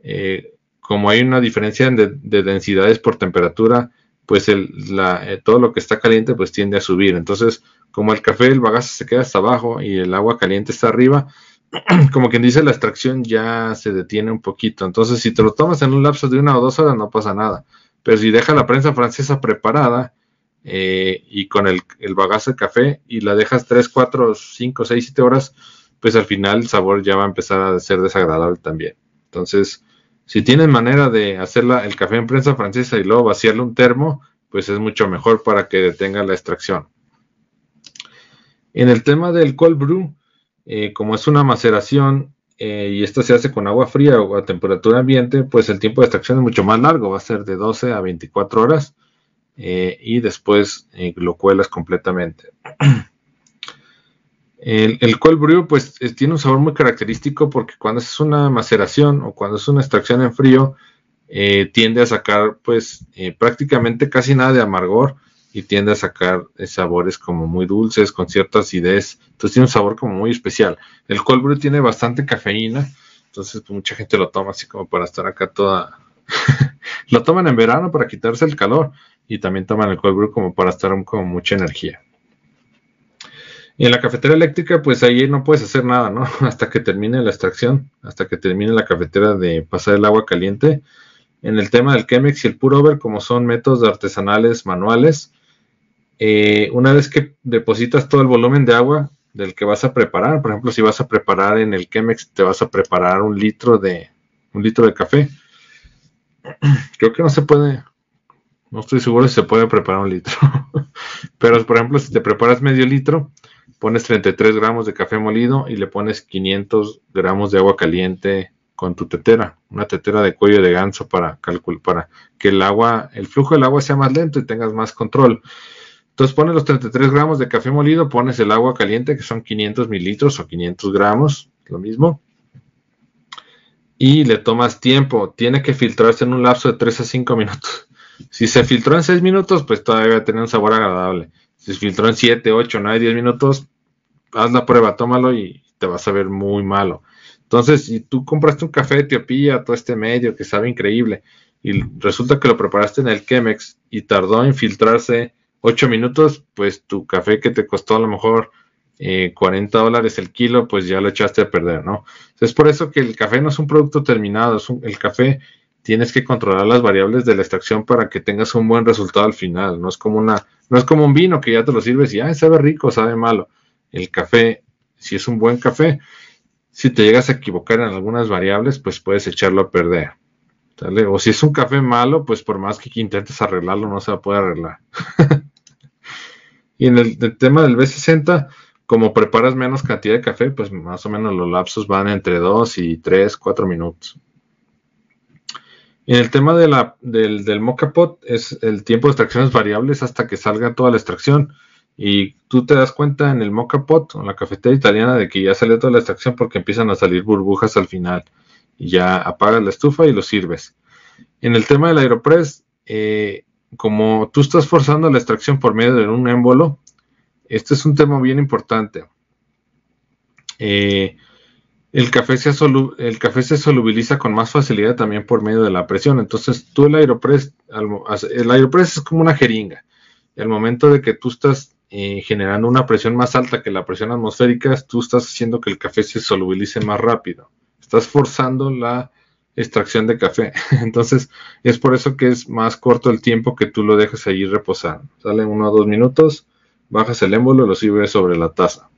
eh, como hay una diferencia de, densidades por temperatura, pues el, todo lo que está caliente pues tiende a subir. Entonces, como el café, el bagazo se queda hasta abajo y el agua caliente está arriba, [clears throat] como quien dice, la extracción ya se detiene un poquito. Entonces, si te lo tomas en un lapso de una o dos horas, no pasa nada. Pero si deja la prensa francesa preparada eh, y con el, bagazo de café y la dejas 3, 4, 5, 6, 7 horas, pues al final el sabor ya va a empezar a ser desagradable también. Entonces, si tienes manera de hacer el café en prensa francesa y luego vaciarle un termo, pues es mucho mejor para que detenga la extracción. En el tema del cold brew, eh, como es una maceración eh, y esto se hace con agua fría o a temperatura ambiente, pues el tiempo de extracción es mucho más largo, va a ser de 12 a 24 horas eh, y después lo cuelas completamente. [clears throat] El, cold brew pues tiene un sabor muy característico porque cuando es una maceración o cuando es una extracción en frío tiende a sacar pues prácticamente casi nada de amargor y tiende a sacar sabores como muy dulces, con cierta acidez. Entonces tiene un sabor como muy especial. El cold brew tiene bastante cafeína, entonces pues, mucha gente lo toma así como para estar acá toda... [laughs] lo toman en verano para quitarse el calor y también toman el cold brew como para estar con mucha energía. Y en la cafetera eléctrica, pues ahí no puedes hacer nada, ¿no? [laughs] Hasta que termine la extracción, hasta que termine la cafetera de pasar el agua caliente. En el tema del Chemex y el Purover, como son métodos artesanales manuales, eh, una vez que depositas todo el volumen de agua del que vas a preparar, por ejemplo, si vas a preparar en el Chemex, te vas a preparar un litro de un litro de café. [clears throat] Creo que no se puede, no estoy seguro si se puede preparar un litro. [laughs] Pero, por ejemplo, si te preparas medio litro, pones 33 gramos de café molido y le pones 500 gramos de agua caliente con tu tetera, una tetera de cuello de ganso para calcular, para que el agua, el flujo del agua sea más lento y tengas más control. Entonces pones los 33 gramos de café molido, pones el agua caliente, que son 500 mililitros o 500 gramos, lo mismo. Y le tomas tiempo. Tiene que filtrarse en un lapso de 3 a 5 minutos. Si se filtró en 6 minutos, pues todavía va a tener un sabor agradable. Se filtró en 7, 8, 9, 10 minutos, haz la prueba, tómalo y te vas a ver muy malo. Entonces, si tú compraste un café de Etiopía, todo este medio que sabe increíble, y resulta que lo preparaste en el Chemex y tardó en filtrarse 8 minutos, pues tu café que te costó a lo mejor 40 eh, dólares el kilo, pues ya lo echaste a perder, ¿no? Es por eso que el café no es un producto terminado, el café tienes que controlar las variables de la extracción para que tengas un buen resultado al final, no es como una, no es como un vino que ya te lo sirves y, ay, sabe rico, sabe malo. El café, si es un buen café, si te llegas a equivocar en algunas variables, pues puedes echarlo a perder. O si es un café malo, pues por más que intentes arreglarlo, no se va a poder arreglar. [laughs] y en el, tema del B60, como preparas menos cantidad de café, pues más o menos los lapsos van entre 2 y 3, 4 minutos. En el tema del, del mocha pot, es el tiempo de extracción es variable hasta que salga toda la extracción. y tú te das cuenta en el mocha pot o en la cafetera italiana de que ya salió toda la extracción porque empiezan a salir burbujas al final y ya apagas la estufa y lo sirves. En el tema del Aeropress, eh, como tú estás forzando la extracción por medio de un émbolo, este es un tema bien importante. Eh, el café, se solubiliza con más facilidad también por medio de la presión. Entonces, tú el Aeropress, el Aeropress es como una jeringa. Al momento de que tú estás eh, generando una presión más alta que la presión atmosférica, tú estás haciendo que el café se solubilice más rápido. Estás forzando la extracción de café. [laughs] Entonces, es por eso que es más corto el tiempo que tú lo dejas ahí reposar. Sale uno o dos minutos, bajas el émbolo y lo sirves sobre la taza.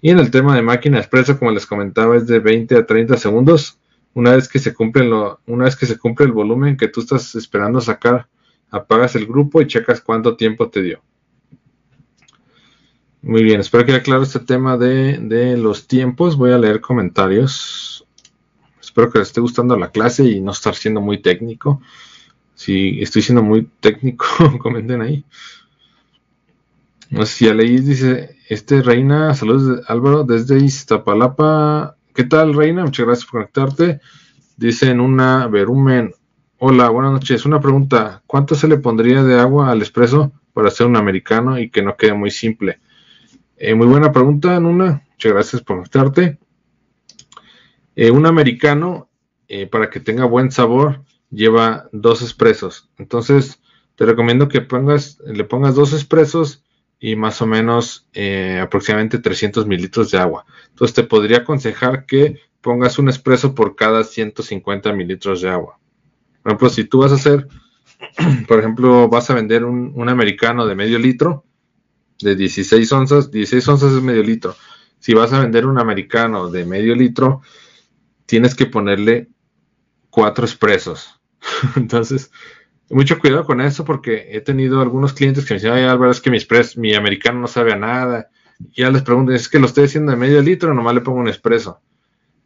Y en el tema de máquina expresa, como les comentaba, es de 20 a 30 segundos. Una vez que se cumple, lo, una vez que se cumple el volumen que tú estás esperando sacar, apagas el grupo y checas cuánto tiempo te dio. Muy bien, espero que haya claro este tema de, de, los tiempos. Voy a leer comentarios. Espero que les esté gustando la clase y no estar siendo muy técnico. Si estoy siendo muy técnico, [laughs] comenten ahí. Si ya leí, dice, este Reina, saludos Álvaro desde Iztapalapa. ¿Qué tal Reina? Muchas gracias por conectarte. Dice en una verumen, hola, buenas noches. Una pregunta, ¿cuánto se le pondría de agua al espresso para hacer un americano y que no quede muy simple? Eh, muy buena pregunta, Nuna. Muchas gracias por conectarte. Eh, un americano, eh, para que tenga buen sabor, lleva dos espresos. Entonces, te recomiendo que le pongas dos espresos y más o menos eh, aproximadamente 300 mililitros de agua. Entonces te podría aconsejar que pongas un espresso por cada 150 mililitros de agua. Por ejemplo, si tú vas a hacer, [clears throat] por ejemplo, vas a vender un, americano de medio litro, de 16 onzas, 16 onzas es medio litro. Si vas a vender un americano de medio litro, tienes que ponerle cuatro espresos. [laughs] Entonces, mucho cuidado con eso porque he tenido algunos clientes que me dicen, ay Álvaro, es que mi express, mi americano no sabe a nada. Y ya les pregunto, es que lo estoy haciendo de medio litro, nomás le pongo un expreso.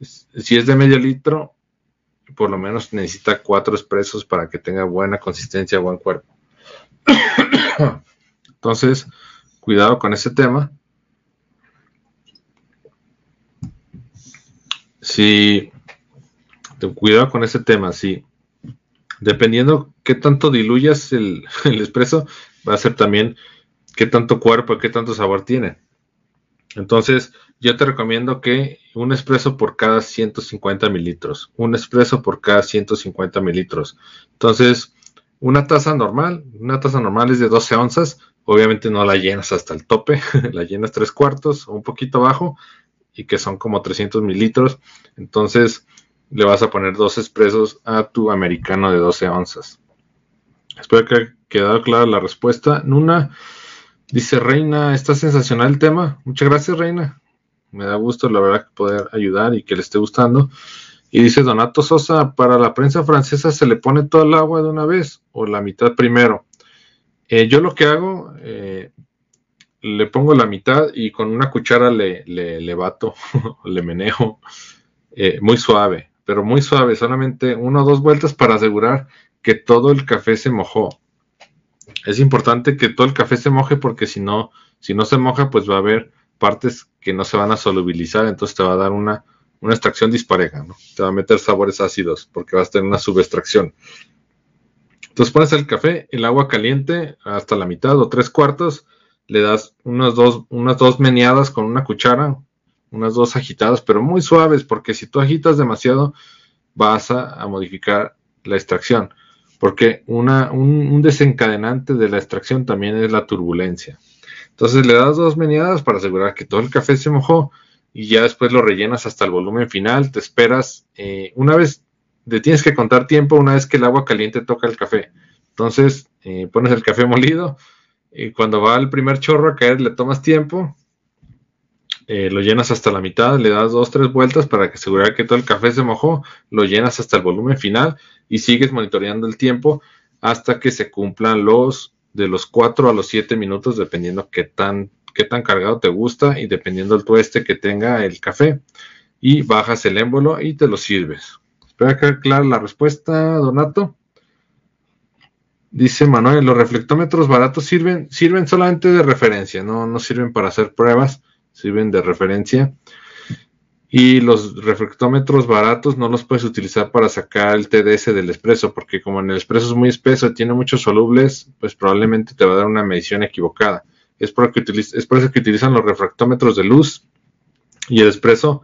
Si es de medio litro, por lo menos necesita cuatro expresos para que tenga buena consistencia, buen cuerpo. [coughs] Entonces, cuidado con ese tema. Si, cuidado con ese tema, si dependiendo qué tanto diluyas el, [laughs] el espresso, va a ser también qué tanto cuerpo, qué tanto sabor tiene. Entonces, yo te recomiendo que un espresso por cada 150 mililitros. Un espresso por cada 150 mililitros. Entonces, una taza normal, una taza normal es de 12 onzas. Obviamente no la llenas hasta el tope, [laughs] la llenas tres cuartos o un poquito abajo y que son como 300 mililitros. Entonces, le vas a poner dos expresos a tu americano de 12 onzas. Espero que haya quedado clara la respuesta. Nuna dice, Reina, está sensacional el tema. Muchas gracias, Reina. Me da gusto, la verdad, poder ayudar y que le esté gustando. Y dice Donato Sosa, para la prensa francesa se le pone todo el agua de una vez o la mitad primero. Eh, yo lo que hago, eh, le pongo la mitad y con una cuchara le, le, bato, [laughs] le menejo eh, muy suave pero muy suave, solamente una o dos vueltas para asegurar que todo el café se mojó. Es importante que todo el café se moje porque si no, si no se moja, pues va a haber partes que no se van a solubilizar, entonces te va a dar una, una extracción dispareja, ¿no? Te va a meter sabores ácidos porque vas a tener una subextracción. Entonces pones el café, el agua caliente hasta la mitad o tres cuartos, le das unas dos, unas dos meneadas con una cuchara, unas dos agitadas, pero muy suaves, porque si tú agitas demasiado, vas a, modificar la extracción. Porque una, un, desencadenante de la extracción también es la turbulencia. Entonces le das dos meneadas para asegurar que todo el café se mojó y ya después lo rellenas hasta el volumen final. Te esperas eh, una vez, te tienes que contar tiempo una vez que el agua caliente toca el café. Entonces eh, pones el café [laughs] molido y cuando va el primer chorro a caer le tomas tiempo eh, lo llenas hasta la mitad, le das dos, tres vueltas para asegurar que todo el café se mojó, lo llenas hasta el volumen final y sigues monitoreando el tiempo hasta que se cumplan los de los 4 a los 7 minutos, dependiendo qué tan, qué tan cargado te gusta y dependiendo el tueste que tenga el café. Y bajas el émbolo y te lo sirves. Espera que clara la respuesta, Donato. Dice Manuel, los reflectómetros baratos sirven, sirven solamente de referencia, no, no sirven para hacer pruebas, sirven de referencia. Y los reflectómetros baratos no los puedes utilizar para sacar el TDS del espresso, porque como en el espresso es muy espeso y tiene muchos solubles, pues probablemente te va a dar una medición equivocada. Es por, es por eso que utilizan los refractómetros de luz y el espresso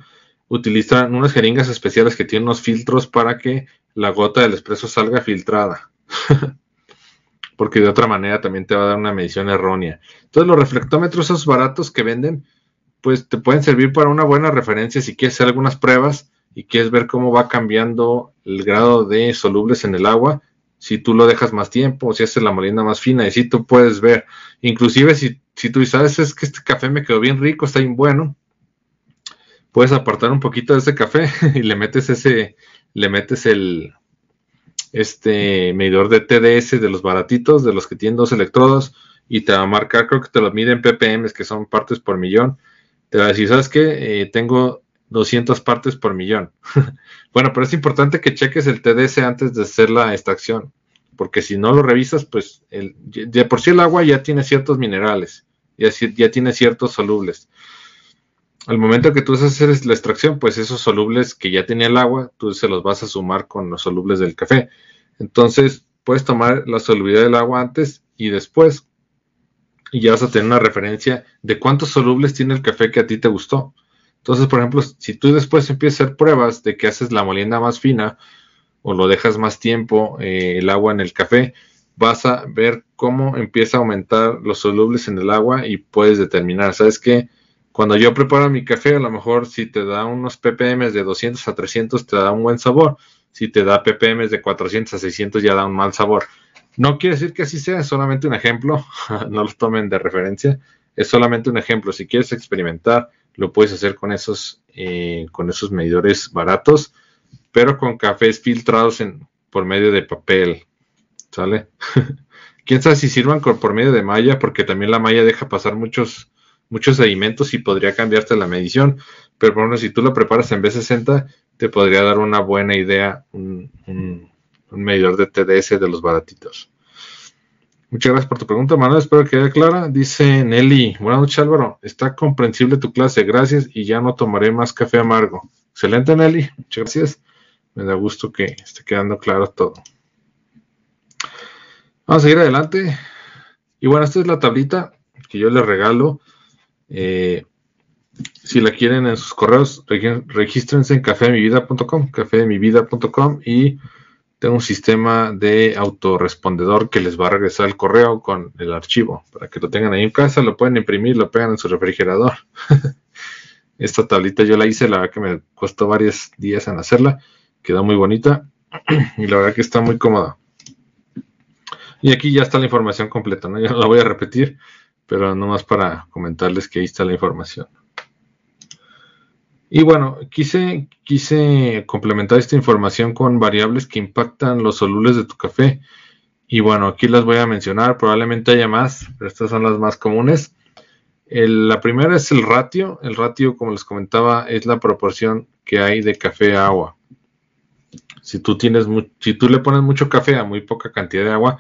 utilizan unas jeringas especiales que tienen unos filtros para que la gota del espresso salga filtrada. [laughs] porque de otra manera también te va a dar una medición errónea. Entonces los reflectómetros esos baratos que venden pues te pueden servir para una buena referencia si quieres hacer algunas pruebas y quieres ver cómo va cambiando el grado de solubles en el agua, si tú lo dejas más tiempo, si haces la molina más fina, y si tú puedes ver, inclusive si, si tú sabes es que este café me quedó bien rico, está bien bueno, puedes apartar un poquito de ese café [laughs] y le metes ese, le metes el, este medidor de TDS de los baratitos, de los que tienen dos electrodos, y te va a marcar, creo que te lo mide en ppm, que son partes por millón, te ¿sabes qué? Eh, tengo 200 partes por millón. [laughs] bueno, pero es importante que cheques el TDS antes de hacer la extracción, porque si no lo revisas, pues de por sí el agua ya tiene ciertos minerales, ya, ya tiene ciertos solubles. Al momento que tú haces la extracción, pues esos solubles que ya tenía el agua, tú se los vas a sumar con los solubles del café. Entonces, puedes tomar la solubilidad del agua antes y después y ya vas a tener una referencia de cuántos solubles tiene el café que a ti te gustó. Entonces, por ejemplo, si tú después empiezas a hacer pruebas de que haces la molienda más fina o lo dejas más tiempo eh, el agua en el café, vas a ver cómo empieza a aumentar los solubles en el agua y puedes determinar, ¿sabes qué? Cuando yo preparo mi café, a lo mejor si te da unos ppm de 200 a 300 te da un buen sabor, si te da ppm de 400 a 600 ya da un mal sabor. No quiere decir que así sea, es solamente un ejemplo, [laughs] no los tomen de referencia, es solamente un ejemplo. Si quieres experimentar, lo puedes hacer con esos, eh, con esos medidores baratos, pero con cafés filtrados en, por medio de papel. ¿Sale? [laughs] Quién sabe si sirvan por medio de malla, porque también la malla deja pasar muchos, muchos sedimentos y podría cambiarte la medición. Pero bueno, si tú lo preparas en B60, te podría dar una buena idea, un medidor de TDS de los baratitos. Muchas gracias por tu pregunta, Manuel. Espero que quede clara. Dice Nelly, buenas noches Álvaro. Está comprensible tu clase, gracias y ya no tomaré más café amargo. Excelente Nelly, muchas gracias. Me da gusto que esté quedando claro todo. Vamos a seguir adelante. Y bueno, esta es la tablita que yo les regalo. Eh, si la quieren en sus correos, regístrense en cafemivida.com, cafemivida.com y tengo un sistema de autorrespondedor que les va a regresar el correo con el archivo para que lo tengan ahí en casa, lo pueden imprimir, lo pegan en su refrigerador. [laughs] Esta tablita yo la hice, la verdad que me costó varios días en hacerla, quedó muy bonita [clears throat] y la verdad que está muy cómoda. Y aquí ya está la información completa, ¿no? [laughs] Yo no la voy a repetir, pero nomás para comentarles que ahí está la información. Y bueno, quise, quise complementar esta información con variables que impactan los solubles de tu café. Y bueno, aquí las voy a mencionar, probablemente haya más, pero estas son las más comunes. la primera es el ratio. El ratio, como les comentaba, es la proporción que hay de café a agua. Si tú, tienes si tú le pones mucho café a muy poca cantidad de agua,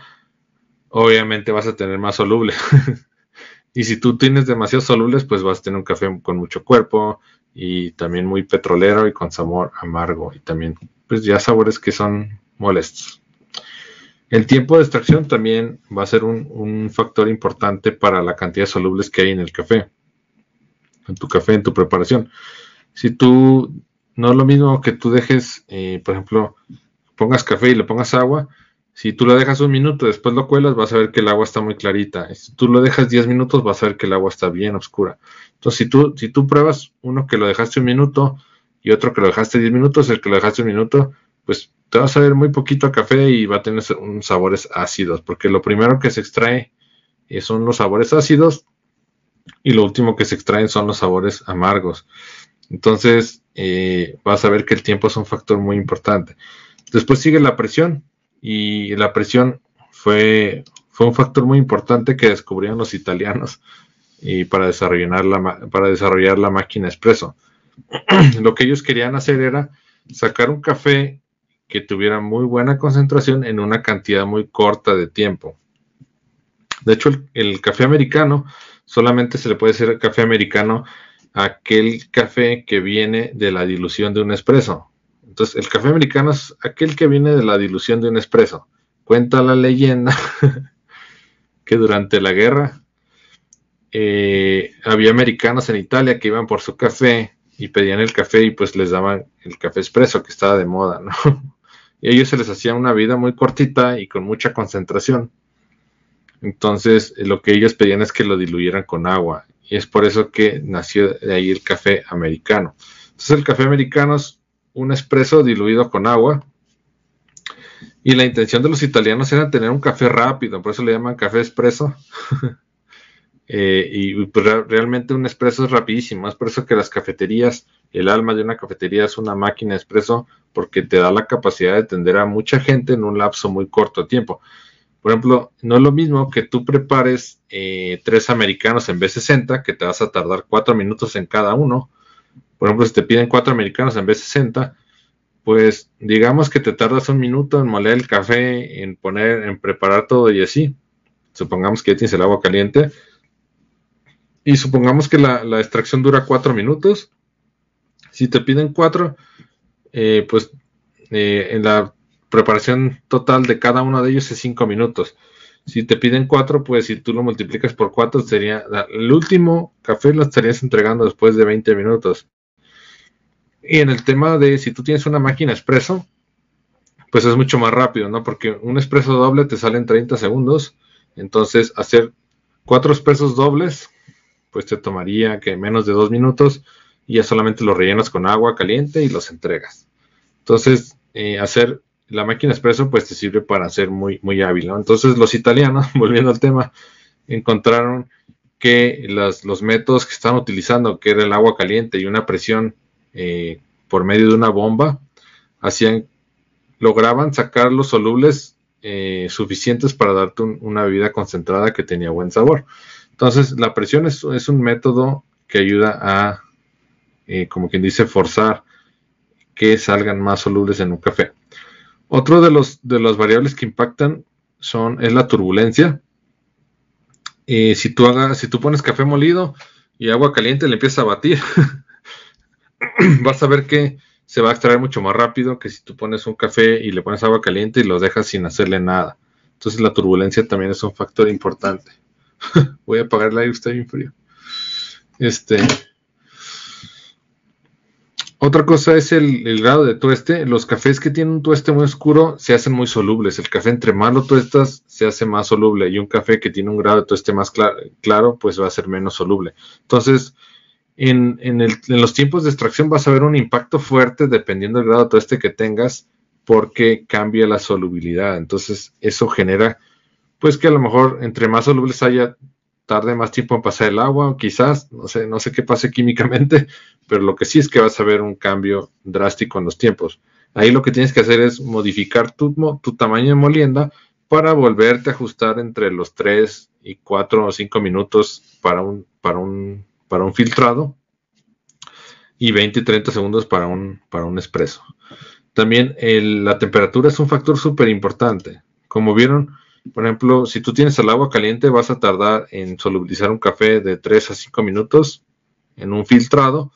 obviamente vas a tener más soluble. [laughs] y si tú tienes demasiados solubles, pues vas a tener un café con mucho cuerpo, y también muy petrolero y con sabor amargo y también pues ya sabores que son molestos. El tiempo de extracción también va a ser un, factor importante para la cantidad de solubles que hay en el café, en tu café, en tu preparación. Si tú, no es lo mismo que tú dejes, eh, por ejemplo, pongas café y le pongas agua, si tú lo dejas un minuto, después lo cuelas, vas a ver que el agua está muy clarita. Si tú lo dejas 10 minutos, vas a ver que el agua está bien oscura. Entonces, si tú, si tú pruebas uno que lo dejaste un minuto y otro que lo dejaste 10 minutos, el que lo dejaste un minuto, pues te vas a ver muy poquito a café y va a tener unos sabores ácidos, porque lo primero que se extrae eh, son los sabores ácidos y lo último que se extraen son los sabores amargos. Entonces, eh, vas a ver que el tiempo es un factor muy importante. Después sigue la presión y la presión fue, fue un factor muy importante que descubrieron los italianos y para desarrollar la, para desarrollar la máquina expreso. [clears throat] Lo que ellos querían hacer era sacar un café que tuviera muy buena concentración en una cantidad muy corta de tiempo. De hecho, el, café americano solamente se le puede decir café americano aquel café que viene de la dilución de un espresso. Entonces, el café americano es aquel que viene de la dilución de un espresso. Cuenta la leyenda [laughs] que durante la guerra eh, había americanos en Italia que iban por su café y pedían el café y pues les daban el café expreso que estaba de moda, ¿no? [laughs] Y ellos se les hacía una vida muy cortita y con mucha concentración. Entonces, eh, lo que ellos pedían es que lo diluyeran con agua. Y es por eso que nació de ahí el café americano. Entonces, el café americano es un espresso diluido con agua. Y la intención de los italianos era tener un café rápido, por eso le llaman café espresso. [laughs] Eh, y pues, realmente un espresso es rapidísimo. Es por eso que las cafeterías, el alma de una cafetería es una máquina espresso porque te da la capacidad de atender a mucha gente en un lapso muy corto de tiempo. Por ejemplo, no es lo mismo que tú prepares eh, tres americanos en vez de 60, que te vas a tardar cuatro minutos en cada uno. Por ejemplo, si te piden cuatro americanos en vez de 60, pues digamos que te tardas un minuto en moler el café, en poner, en preparar todo y así. Supongamos que ya tienes el agua caliente, y supongamos que la, extracción dura cuatro minutos. Si te piden cuatro, eh, pues eh, en la preparación total de cada uno de ellos es cinco minutos. Si te piden cuatro, pues si tú lo multiplicas por cuatro, sería el último café lo estarías entregando después de 20 minutos. Y en el tema de si tú tienes una máquina expreso, pues es mucho más rápido, ¿no? Porque un expreso doble te sale en 30 segundos. Entonces, hacer cuatro expresos dobles pues te tomaría que menos de dos minutos y ya solamente los rellenas con agua caliente y los entregas. Entonces, eh, hacer la máquina expreso pues te sirve para ser muy, muy hábil. Entonces los italianos, [laughs] volviendo al tema, encontraron que los métodos que estaban utilizando, que era el agua caliente y una presión eh, por medio de una bomba, hacían, lograban sacar los solubles eh, suficientes para darte una bebida concentrada que tenía buen sabor. Entonces, la presión es, un método que ayuda a, eh, como quien dice, forzar que salgan más solubles en un café. Otro de los de las variables que impactan son es la turbulencia. Si tú si tú pones café molido y agua caliente le empiezas a batir, [laughs] [clears throat] vas a ver que se va a extraer mucho más rápido que si tú pones un café y le pones agua caliente y lo dejas sin hacerle nada. Entonces la turbulencia también es un factor importante. [laughs] Voy a apagar el aire, está bien frío. Este. Otra cosa es el, grado de tueste. Los cafés que tienen un tueste muy oscuro se hacen muy solubles. El café entre más lo tuestas se hace más soluble y un café que tiene un grado de tueste más claro, pues va a ser menos soluble. Entonces, en, en, los tiempos de extracción vas a ver un impacto fuerte dependiendo del grado de tueste que tengas porque cambia la solubilidad. Entonces, eso genera pues que a lo mejor entre más solubles haya, tarde más tiempo en pasar el agua, quizás, no sé, no sé qué pase [laughs] químicamente, pero lo que sí es que vas a ver un cambio drástico en los tiempos. Ahí lo que tienes que hacer es modificar tu, tu tamaño de molienda para volverte a ajustar entre los 3 y 4 o 5 minutos para un, para un, para un filtrado y 20 y 30 segundos para un, para un espresso. También la temperatura es un factor súper importante. Como vieron, por ejemplo, si tú tienes el agua caliente, vas a tardar en solubilizar un café de 3 a 5 minutos en un filtrado.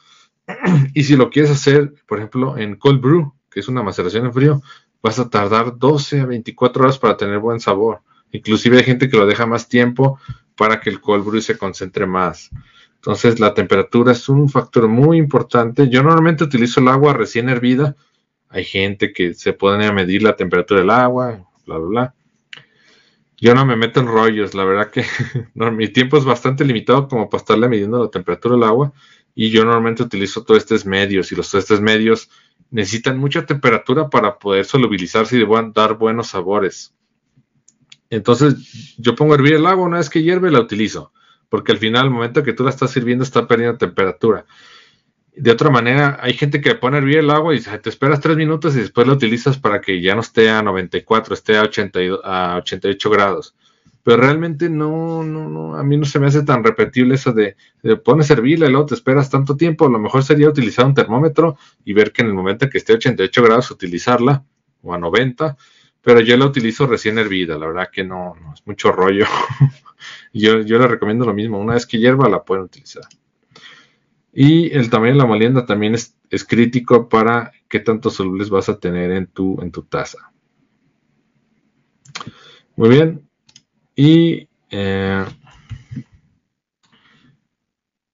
[clears throat] Y si lo quieres hacer, por ejemplo, en cold brew, que es una maceración en frío, vas a tardar 12 a 24 horas para tener buen sabor. Inclusive hay gente que lo deja más tiempo para que el cold brew se concentre más. Entonces la temperatura es un factor muy importante. Yo normalmente utilizo el agua recién hervida. Hay gente que se pone medir la temperatura del agua, bla, bla, bla. Yo no me meto en rollos, la verdad que [laughs] mi tiempo es bastante limitado como para estarle midiendo la temperatura del agua y yo normalmente utilizo tostes medios y los tostes medios necesitan mucha temperatura para poder solubilizarse y dar buenos sabores. Entonces yo pongo a hervir el agua, una vez que hierve la utilizo, porque al final, al momento que tú la estás sirviendo, está perdiendo temperatura de otra manera, hay gente que pone a hervir el agua y te esperas tres minutos y después lo utilizas para que ya no esté a 94, esté a, 82, a 88 grados. Pero realmente no, no, no, a mí no se me hace tan repetible eso de, pones a hervirla y luego te esperas tanto tiempo. Lo mejor sería utilizar un termómetro y ver que en el momento que esté a 88 grados utilizarla o a 90, pero yo la utilizo recién hervida, la verdad que no, es mucho rollo. [laughs] yo, yo le recomiendo lo mismo, una vez que hierva la pueden utilizar. Y el tamaño de la molienda también es, crítico para qué tantos solubles vas a tener en tu, en tu taza. Muy bien. Y, eh,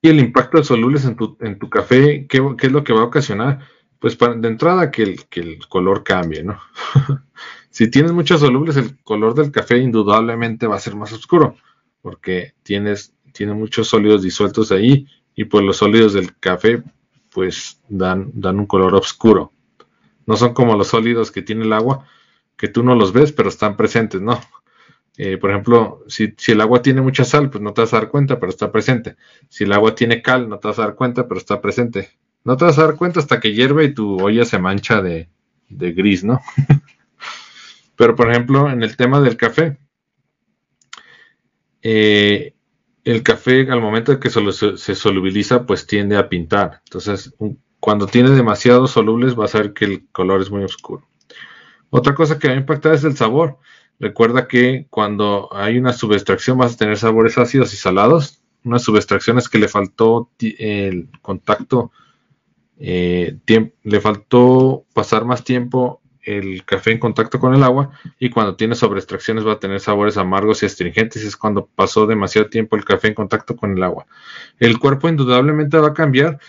y el impacto de solubles en tu, en tu café, ¿qué, es lo que va a ocasionar? Pues de entrada que el, que el color cambie, ¿no? [laughs] si tienes muchos solubles, el color del café indudablemente va a ser más oscuro, porque tienes, tiene muchos sólidos disueltos ahí y pues los sólidos del café pues dan, dan un color oscuro. No son como los sólidos que tiene el agua, que tú no los ves, pero están presentes, ¿no? Eh, por ejemplo, si, el agua tiene mucha sal, pues no te vas a dar cuenta, pero está presente. Si el agua tiene cal, no te vas a dar cuenta, pero está presente. No te vas a dar cuenta hasta que hierve y tu olla se mancha de, gris, ¿no? [laughs] pero por ejemplo, en el tema del café, eh, el café al momento de que se, solubiliza, pues tiende a pintar. Entonces, cuando tiene demasiados solubles, vas a ver que el color es muy oscuro. Otra cosa que va a impactar es el sabor. Recuerda que cuando hay una subextracción vas a tener sabores ácidos y salados. Una subextracción es que le faltó el contacto, eh, le faltó pasar más tiempo el café en contacto con el agua y cuando tiene sobreextracciones va a tener sabores amargos y astringentes. Es cuando pasó demasiado tiempo el café en contacto con el agua. El cuerpo indudablemente va a cambiar.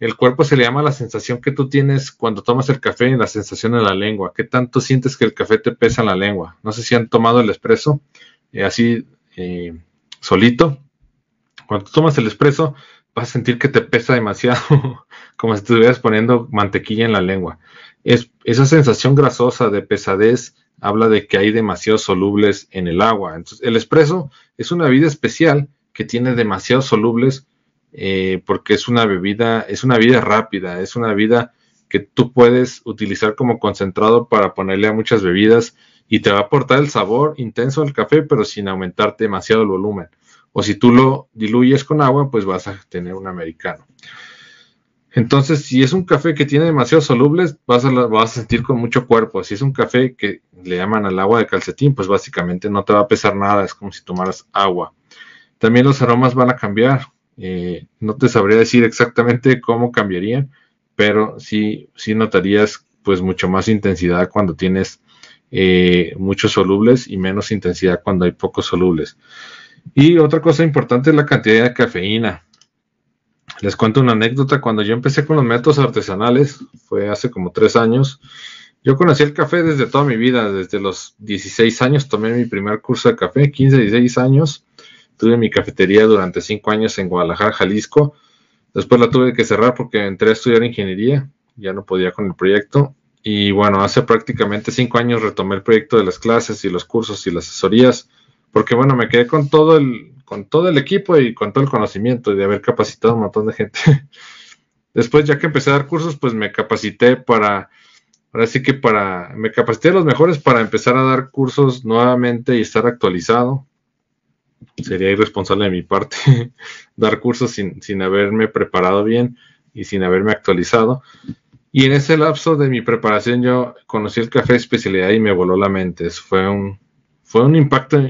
El cuerpo se le llama la sensación que tú tienes cuando tomas el café y la sensación en la lengua. ¿Qué tanto sientes que el café te pesa en la lengua? No sé si han tomado el espresso eh, así eh, solito. Cuando tomas el espresso vas a sentir que te pesa demasiado, [laughs] como si estuvieras poniendo mantequilla en la lengua esa sensación grasosa de pesadez habla de que hay demasiados solubles en el agua. Entonces, el espresso es una bebida especial que tiene demasiados solubles eh, porque es una bebida, es una bebida rápida, es una bebida que tú puedes utilizar como concentrado para ponerle a muchas bebidas y te va a aportar el sabor intenso del café, pero sin aumentar demasiado el volumen. O si tú lo diluyes con agua, pues vas a tener un americano. Entonces, si es un café que tiene demasiados solubles, vas a, sentir con mucho cuerpo. Si es un café que le llaman al agua de calcetín, pues básicamente no te va a pesar nada, es como si tomaras agua. También los aromas van a cambiar. Eh, no te sabría decir exactamente cómo cambiarían, pero sí, sí notarías pues mucho más intensidad cuando tienes eh, muchos solubles y menos intensidad cuando hay pocos solubles. Y otra cosa importante es la cantidad de cafeína. Les cuento una anécdota. Cuando yo empecé con los métodos artesanales, fue hace como tres años, yo conocí el café desde toda mi vida. Desde los 16 años tomé mi primer curso de café, 15, 16 años. Tuve mi cafetería durante cinco años en Guadalajara, Jalisco. Después la tuve que cerrar porque entré a estudiar ingeniería. Ya no podía con el proyecto. Y bueno, hace prácticamente cinco años retomé el proyecto de las clases y los cursos y las asesorías. Porque bueno, me quedé con todo el, con todo el equipo y con todo el conocimiento y de haber capacitado a un montón de gente. [laughs] Después, ya que empecé a dar cursos, pues me capacité para, ahora sí que para, me capacité a los mejores para empezar a dar cursos nuevamente y estar actualizado. Sería irresponsable de mi parte [laughs] dar cursos sin, sin haberme preparado bien y sin haberme actualizado. Y en ese lapso de mi preparación yo conocí el café especialidad y me voló la mente. Fue un, fue un impacto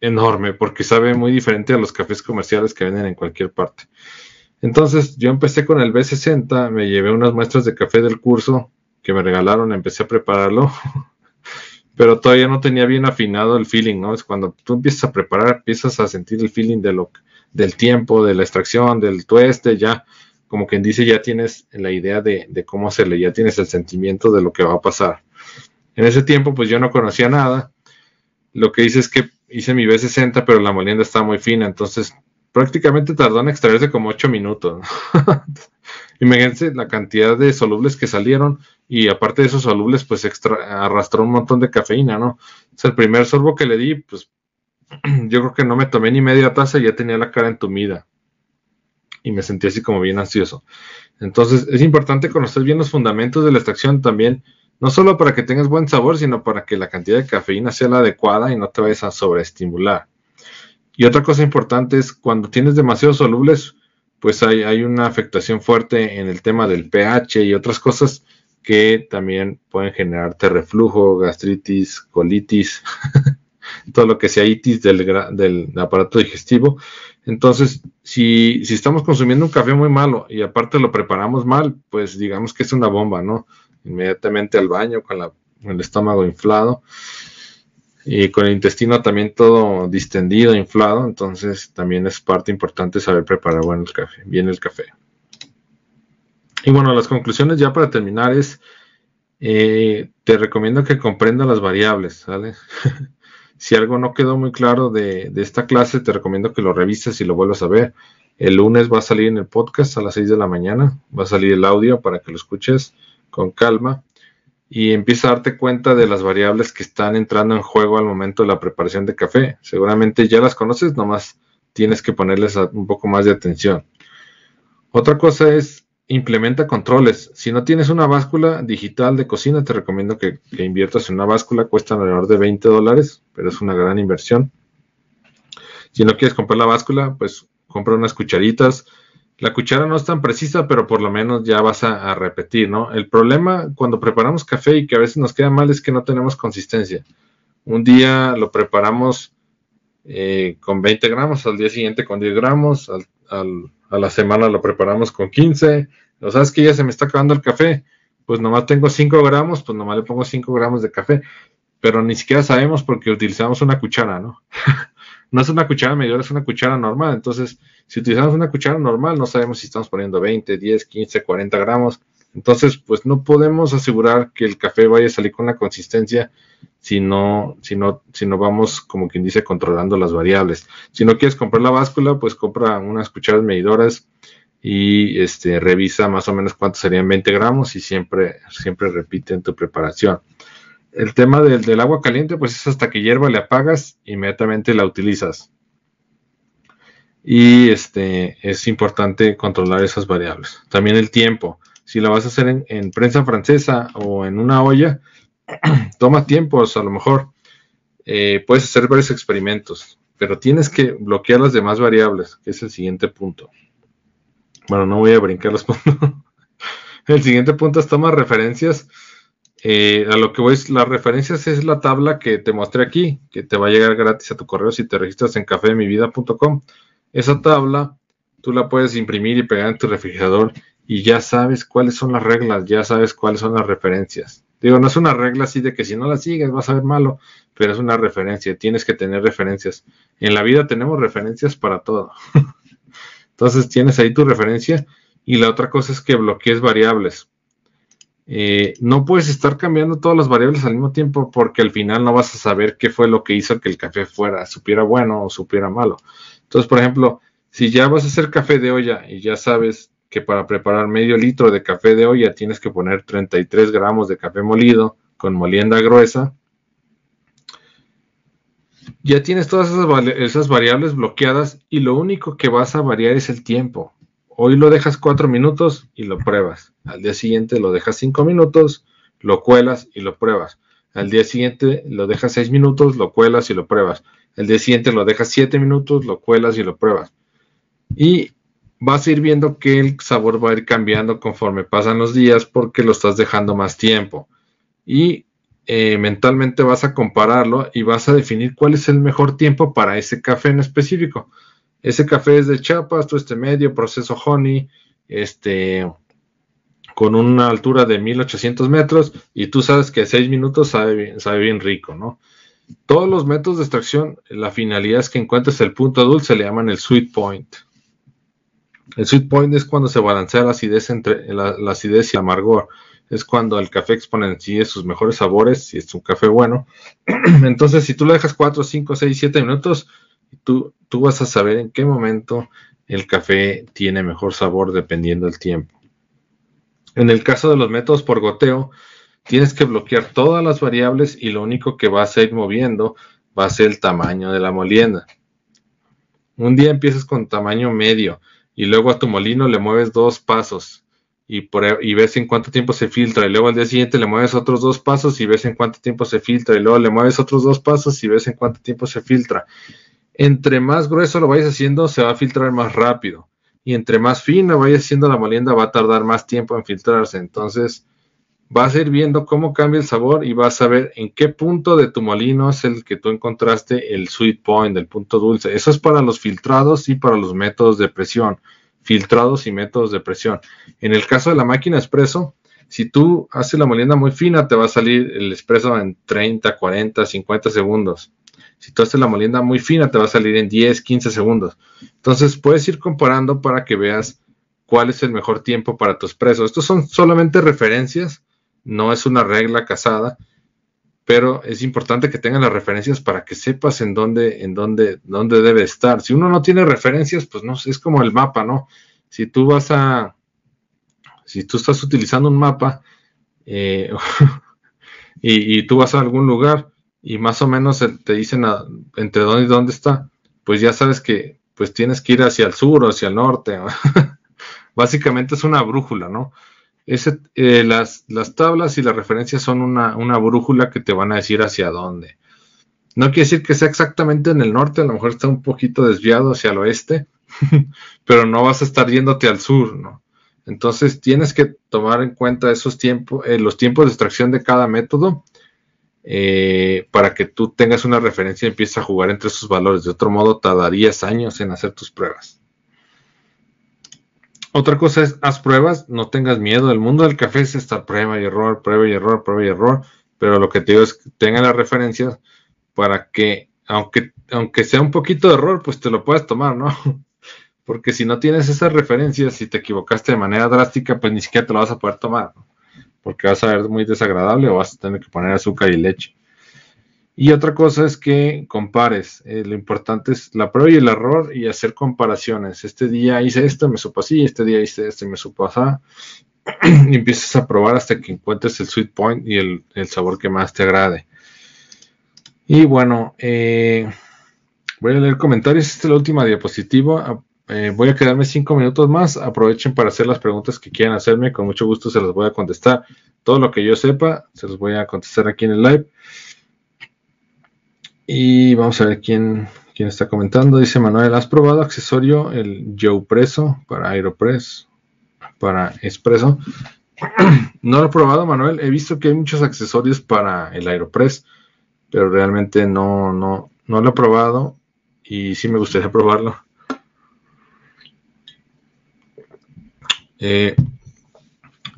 enorme porque sabe muy diferente a los cafés comerciales que venden en cualquier parte. Entonces yo empecé con el B60, me llevé unas muestras de café del curso que me regalaron, empecé a prepararlo, [laughs] pero todavía no tenía bien afinado el feeling, ¿no? Es cuando tú empiezas a preparar, empiezas a sentir el feeling de lo, del tiempo, de la extracción, del tueste, ya, como quien dice, ya tienes la idea de, de cómo hacerle, ya tienes el sentimiento de lo que va a pasar. En ese tiempo, pues yo no conocía nada. Lo que hice es que hice mi B60, pero la molienda estaba muy fina, entonces prácticamente tardó en extraerse como 8 minutos. [laughs] Imagínense la cantidad de solubles que salieron y aparte de esos solubles, pues arrastró un montón de cafeína, ¿no? O el primer sorbo que le di, pues [clears throat] yo creo que no me tomé ni media taza y ya tenía la cara entumida. Y me sentí así como bien ansioso. Entonces es importante conocer bien los fundamentos de la extracción también no solo para que tengas buen sabor, sino para que la cantidad de cafeína sea la adecuada y no te vayas a sobreestimular. Y otra cosa importante es cuando tienes demasiados solubles, pues hay, una afectación fuerte en el tema del pH y otras cosas que también pueden generarte reflujo, gastritis, colitis, [laughs] todo lo que sea itis del, del aparato digestivo. Entonces, si, si, estamos consumiendo un café muy malo y aparte lo preparamos mal, pues digamos que es una bomba, ¿no? Inmediatamente al baño con, la, el estómago inflado y con el intestino también todo distendido, inflado, entonces también es parte importante saber preparar el café, bien el café. Y bueno, las conclusiones ya para terminar es, eh, te recomiendo que comprenda las variables, ¿sale? [laughs] si algo no quedó muy claro de, de, esta clase, te recomiendo que lo revises y lo vuelvas a ver. El lunes va a salir en el podcast a las 6 de la mañana, va a salir el audio para que lo escuches con calma y empieza a darte cuenta de las variables que están entrando en juego al momento de la preparación de café. Seguramente ya las conoces, nomás tienes que ponerles un poco más de atención. Otra cosa es implementa controles. Si no tienes una báscula digital de cocina, te recomiendo que, inviertas en una báscula. Cuesta alrededor de 20 dólares, pero es una gran inversión. Si no quieres comprar la báscula, pues compra unas cucharitas, la cuchara no es tan precisa, pero por lo menos ya vas a, repetir, ¿no? El problema cuando preparamos café y que a veces nos queda mal es que no tenemos consistencia. Un día lo preparamos eh, con 20 gramos, al día siguiente con 10 gramos, a la semana lo preparamos con 15. ¿O sabes que ya se me está acabando el café? Pues nomás tengo 5 gramos, pues nomás le pongo 5 gramos de café. Pero ni siquiera sabemos porque utilizamos una cuchara, ¿no? [laughs] no es una cuchara medidora, es una cuchara normal. Entonces, si utilizamos una cuchara normal, no sabemos si estamos poniendo 20, 10, 15, 40 gramos. Entonces, pues no podemos asegurar que el café vaya a salir con la consistencia si no, si no, si no vamos, como quien dice, controlando las variables. Si no quieres comprar la báscula, pues compra unas cucharas medidoras y este, revisa más o menos cuántos serían 20 gramos y siempre, siempre repite en tu preparación el tema del, agua caliente, pues es hasta que hierva, le apagas, inmediatamente la utilizas. Y este es importante controlar esas variables. También el tiempo. Si la vas a hacer en, prensa francesa o en una olla, [clears throat] toma tiempos. A lo mejor eh, puedes hacer varios experimentos, pero tienes que bloquear las demás variables, que es el siguiente punto. Bueno, no voy a brincar los [laughs] puntos. el siguiente punto es toma referencias eh, a lo que voy, las referencias es la tabla que te mostré aquí, que te va a llegar gratis a tu correo si te registras en cafemivida.com. Esa tabla tú la puedes imprimir y pegar en tu refrigerador y ya sabes cuáles son las reglas, ya sabes cuáles son las referencias. Digo, no es una regla así de que si no la sigues vas a ver malo, pero es una referencia, tienes que tener referencias. En la vida tenemos referencias para todo. [laughs] Entonces tienes ahí tu referencia y la otra cosa es que bloquees variables. Eh, no puedes estar cambiando todas las variables al mismo tiempo porque al final no vas a saber qué fue lo que hizo que el café fuera, supiera bueno o supiera malo. Entonces, por ejemplo, si ya vas a hacer café de olla y ya sabes que para preparar medio litro de café de olla tienes que poner 33 gramos de café molido con molienda gruesa, ya tienes todas esas variables bloqueadas y lo único que vas a variar es el tiempo. Hoy lo dejas cuatro minutos y lo pruebas. Al día siguiente lo dejas cinco minutos, lo cuelas y lo pruebas. Al día siguiente lo dejas seis minutos, lo cuelas y lo pruebas. Al día siguiente lo dejas siete minutos, lo cuelas y lo pruebas. Y vas a ir viendo que el sabor va a ir cambiando conforme pasan los días porque lo estás dejando más tiempo. Y eh, mentalmente vas a compararlo y vas a definir cuál es el mejor tiempo para ese café en específico. Ese café es de Chiapas, todo este medio, proceso honey, este, con una altura de 1800 metros y tú sabes que a 6 minutos sabe bien, sabe bien rico, ¿no? Todos los métodos de extracción, la finalidad es que encuentres el punto dulce, le llaman el sweet point. El sweet point es cuando se balancea la acidez entre la, acidez y el amargor. Es cuando el café exponencia sus mejores sabores, si es un café bueno. [clears throat] Entonces, si tú lo dejas 4, 5, 6, 7 minutos, tú, tú vas a saber en qué momento el café tiene mejor sabor dependiendo del tiempo. En el caso de los métodos por goteo, tienes que bloquear todas las variables y lo único que vas a ir moviendo va a ser el tamaño de la molienda. Un día empiezas con tamaño medio y luego a tu molino le mueves dos pasos y, y, ves en cuánto tiempo se filtra y luego al día siguiente le mueves otros dos pasos y ves en cuánto tiempo se filtra y luego le mueves otros dos pasos y ves en cuánto tiempo se filtra entre más grueso lo vayas haciendo, se va a filtrar más rápido. Y entre más fina vayas haciendo la molienda, va a tardar más tiempo en filtrarse. Entonces, vas a ir viendo cómo cambia el sabor y vas a ver en qué punto de tu molino es el que tú encontraste el sweet point, el punto dulce. Eso es para los filtrados y para los métodos de presión. Filtrados y métodos de presión. En el caso de la máquina expreso, si tú haces la molienda muy fina, te va a salir el expreso en 30, 40, 50 segundos. Si tú haces la molienda muy fina, te va a salir en 10, 15 segundos. Entonces puedes ir comparando para que veas cuál es el mejor tiempo para tu expreso. Estos son solamente referencias no es una regla casada, pero es importante que tengas las referencias para que sepas en dónde, en dónde, dónde debe estar. Si uno no tiene referencias, pues no es como el mapa, ¿no? Si tú vas a, si tú estás utilizando un mapa eh, [laughs] y, tú vas a algún lugar y más o menos te dicen entre dónde y dónde está, pues ya sabes que pues tienes que ir hacia el sur o hacia el norte. [laughs] Básicamente es una brújula, ¿no? Eh, las, las, tablas y las referencias son una, una, brújula que te van a decir hacia dónde. No quiere decir que sea exactamente en el norte, a lo mejor está un poquito desviado hacia el oeste, [laughs] pero no vas a estar yéndote al sur, ¿no? Entonces tienes que tomar en cuenta esos tiempos, eh, los tiempos de extracción de cada método eh, para que tú tengas una referencia y empieces a jugar entre esos valores. De otro modo, tardarías años en hacer tus pruebas. Otra cosa es, haz pruebas, no tengas miedo. El mundo del café es esta prueba y error, prueba y error, prueba y error. Pero lo que te digo es que tenga las referencias para que, aunque, aunque sea un poquito de error, pues te lo puedas tomar, ¿no? [laughs] Porque si no tienes esas referencias, si te equivocaste de manera drástica, pues ni siquiera te lo vas a poder tomar, ¿no? Porque vas a ver muy desagradable o vas a tener que poner azúcar y leche. Y otra cosa es que compares. Eh, lo importante es la prueba y el error y hacer comparaciones. Este día hice esto, me supo así, este día hice esto y me supo así. [clears throat] y empiezas a probar hasta que encuentres el sweet point y el, sabor que más te agrade. Y bueno, eh, voy a leer comentarios. Esta es la última diapositiva. Eh, voy a quedarme cinco minutos más. Aprovechen para hacer las preguntas que quieran hacerme. Con mucho gusto se las voy a contestar. Todo lo que yo sepa, se los voy a contestar aquí en el live. Y vamos a ver quién, quién está comentando. Dice Manuel, ¿has probado accesorio el Joe Preso para Aeropress? Para Espresso. [clears throat] no lo he probado, Manuel. He visto que hay muchos accesorios para el Aeropress, pero realmente no, no, no lo he probado y sí me gustaría probarlo. Eh,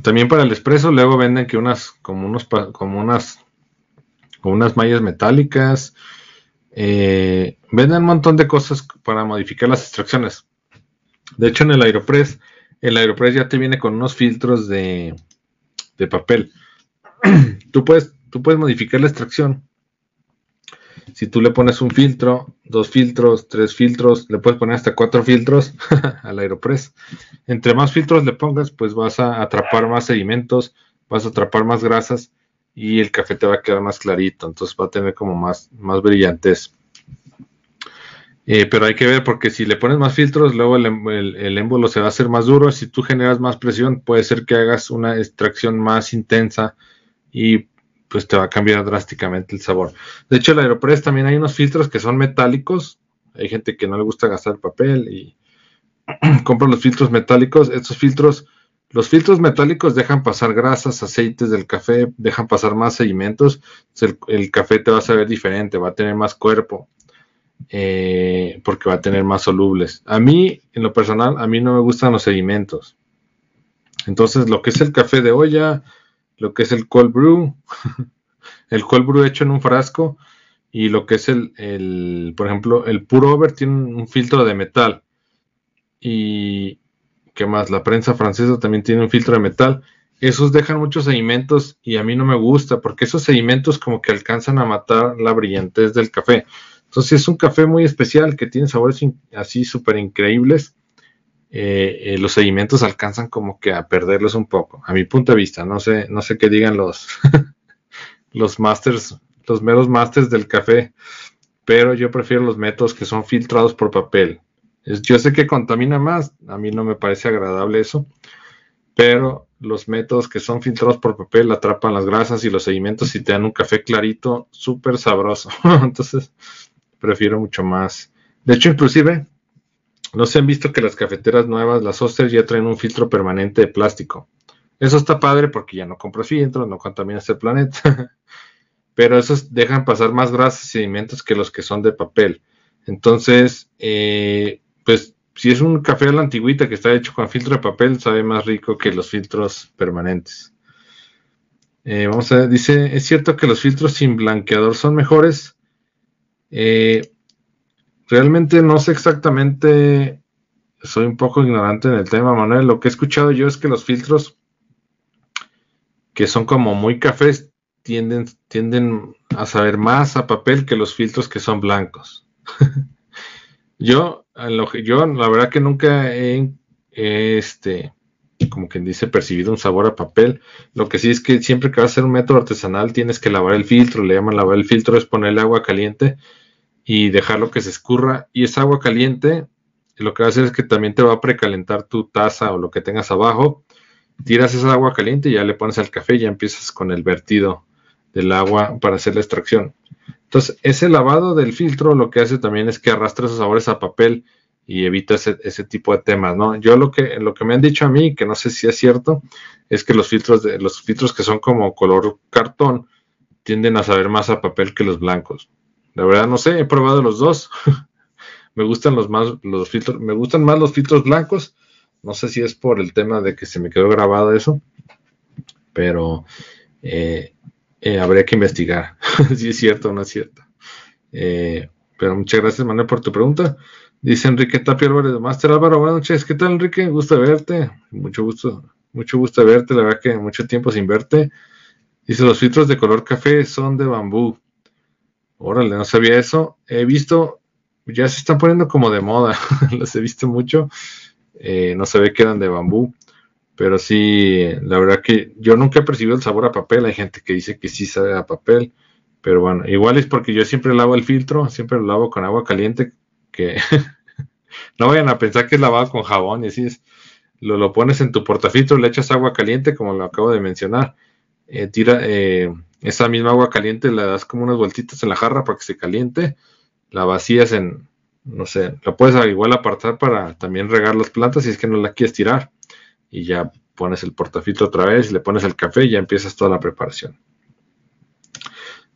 también para el espresso luego venden que unas como unos como unas como unas mallas metálicas eh, venden un montón de cosas para modificar las extracciones. De hecho, en el Aeropress, el Aeropress ya te viene con unos filtros de, papel. [clears throat] tú, puedes, tú puedes modificar la extracción. Si tú le pones un filtro, dos filtros, tres filtros, le puedes poner hasta cuatro filtros [laughs] al Aeropress. Entre más filtros le pongas, pues vas a atrapar más sedimentos, vas a atrapar más grasas y el café te va a quedar más clarito, entonces va a tener como más, más brillantes. Eh, pero hay que ver porque si le pones más filtros, luego el, el, émbolo se va a hacer más duro. Si tú generas más presión, puede ser que hagas una extracción más intensa y pues te va a cambiar drásticamente el sabor. De hecho, el Aeropress también hay unos filtros que son metálicos. Hay gente que no le gusta gastar papel y [clears throat] compra los filtros metálicos. Estos filtros los filtros metálicos dejan pasar grasas, aceites del café, dejan pasar más sedimentos. El, café te va a saber diferente, va a tener más cuerpo, eh, porque va a tener más solubles. A mí, en lo personal, a mí no me gustan los sedimentos. Entonces, lo que es el café de olla, lo que es el cold brew, [laughs] el cold brew hecho en un frasco, y lo que es el, el por ejemplo, el puro over tiene un filtro de metal. Y, ¿Qué más? La prensa francesa también tiene un filtro de metal. Esos dejan muchos sedimentos y a mí no me gusta porque esos sedimentos como que alcanzan a matar la brillantez del café. Entonces es un café muy especial que tiene sabores así súper increíbles. Eh, eh, los sedimentos alcanzan como que a perderlos un poco, a mi punto de vista. No sé, no sé qué digan los, [laughs] los masters, los meros masters del café, pero yo prefiero los métodos que son filtrados por papel. Yo sé que contamina más, a mí no me parece agradable eso, pero los métodos que son filtrados por papel atrapan las grasas y los sedimentos y te dan un café clarito, súper sabroso. [laughs] Entonces, prefiero mucho más. De hecho, inclusive, no se han visto que las cafeteras nuevas, las Oster, ya traen un filtro permanente de plástico. Eso está padre porque ya no compras filtros, no contaminas el planeta. [laughs] Pero esos dejan pasar más grasas y sedimentos que los que son de papel. Entonces, eh, pues si es un café a la antigüita que está hecho con filtro de papel, sabe más rico que los filtros permanentes. Eh, vamos a ver, dice, ¿es cierto que los filtros sin blanqueador son mejores? Eh, realmente no sé exactamente, soy un poco ignorante en el tema, Manuel. Lo que he escuchado yo es que los filtros que son como muy cafés tienden, tienden a saber más a papel que los filtros que son blancos. [laughs] yo, lo que, yo la verdad que nunca he, este, como quien dice, percibido un sabor a papel. Lo que sí es que siempre que vas a hacer un método artesanal tienes que lavar el filtro, le llaman lavar el filtro, es ponerle agua caliente y dejarlo que se escurra. Y esa agua caliente lo que va a hacer es que también te va a precalentar tu taza o lo que tengas abajo. Tiras esa agua caliente y ya le pones al café y ya empiezas con el vertido del agua para hacer la extracción. Entonces, ese lavado del filtro lo que hace también es que arrastra esos sabores a papel y evita ese, tipo de temas, ¿no? Yo lo que, lo que me han dicho a mí, que no sé si es cierto, es que los filtros, de, los filtros que son como color cartón tienden a saber más a papel que los blancos. La verdad no sé, he probado los dos. [laughs] me gustan los más los filtros, me gustan más los filtros blancos. No sé si es por el tema de que se me quedó grabado eso, pero eh, eh, habría que investigar [laughs] si es cierto o no es cierto. Eh, pero muchas gracias, Manuel, por tu pregunta. Dice Enrique Tapia Álvarez de Master Álvaro, buenas noches. ¿Qué tal, Enrique? Gusto verte. Mucho gusto, mucho gusto verte. La verdad que mucho tiempo sin verte. Dice, los filtros de color café son de bambú. Órale, no sabía eso. He visto, ya se están poniendo como de moda. [laughs] los he visto mucho. Eh, no sabía que eran de bambú. Pero sí, la verdad que yo nunca he percibido el sabor a papel. Hay gente que dice que sí sabe a papel. Pero bueno, igual es porque yo siempre lavo el filtro, siempre lo lavo con agua caliente que [laughs] no vayan a pensar que es lavado con jabón y así es. Lo, lo pones en tu portafiltro, le echas agua caliente, como lo acabo de mencionar. Eh, tira eh, esa misma agua caliente, le das como unas vueltitas en la jarra para que se caliente. La vacías en, no sé, la puedes igual apartar para también regar las plantas si es que no la quieres tirar. Y ya pones el portafiltro otra vez, le pones el café y ya empiezas toda la preparación.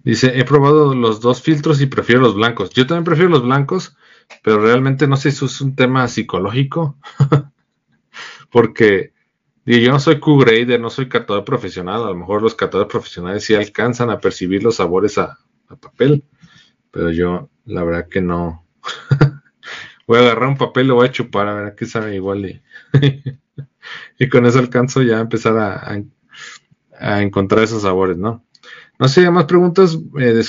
Dice, he probado los dos filtros y prefiero los blancos. Yo también prefiero los blancos pero realmente no sé si es un tema psicológico, [laughs] porque yo no soy Q-grader, no soy catador profesional, a lo mejor los catadores profesionales sí alcanzan a percibir los sabores a, papel, pero yo la verdad que no. [laughs] voy a agarrar un papel, lo voy a chupar a ver qué sabe igual y, [laughs] y con eso alcanzo ya a empezar a, encontrar esos sabores, ¿no? No sé, más preguntas.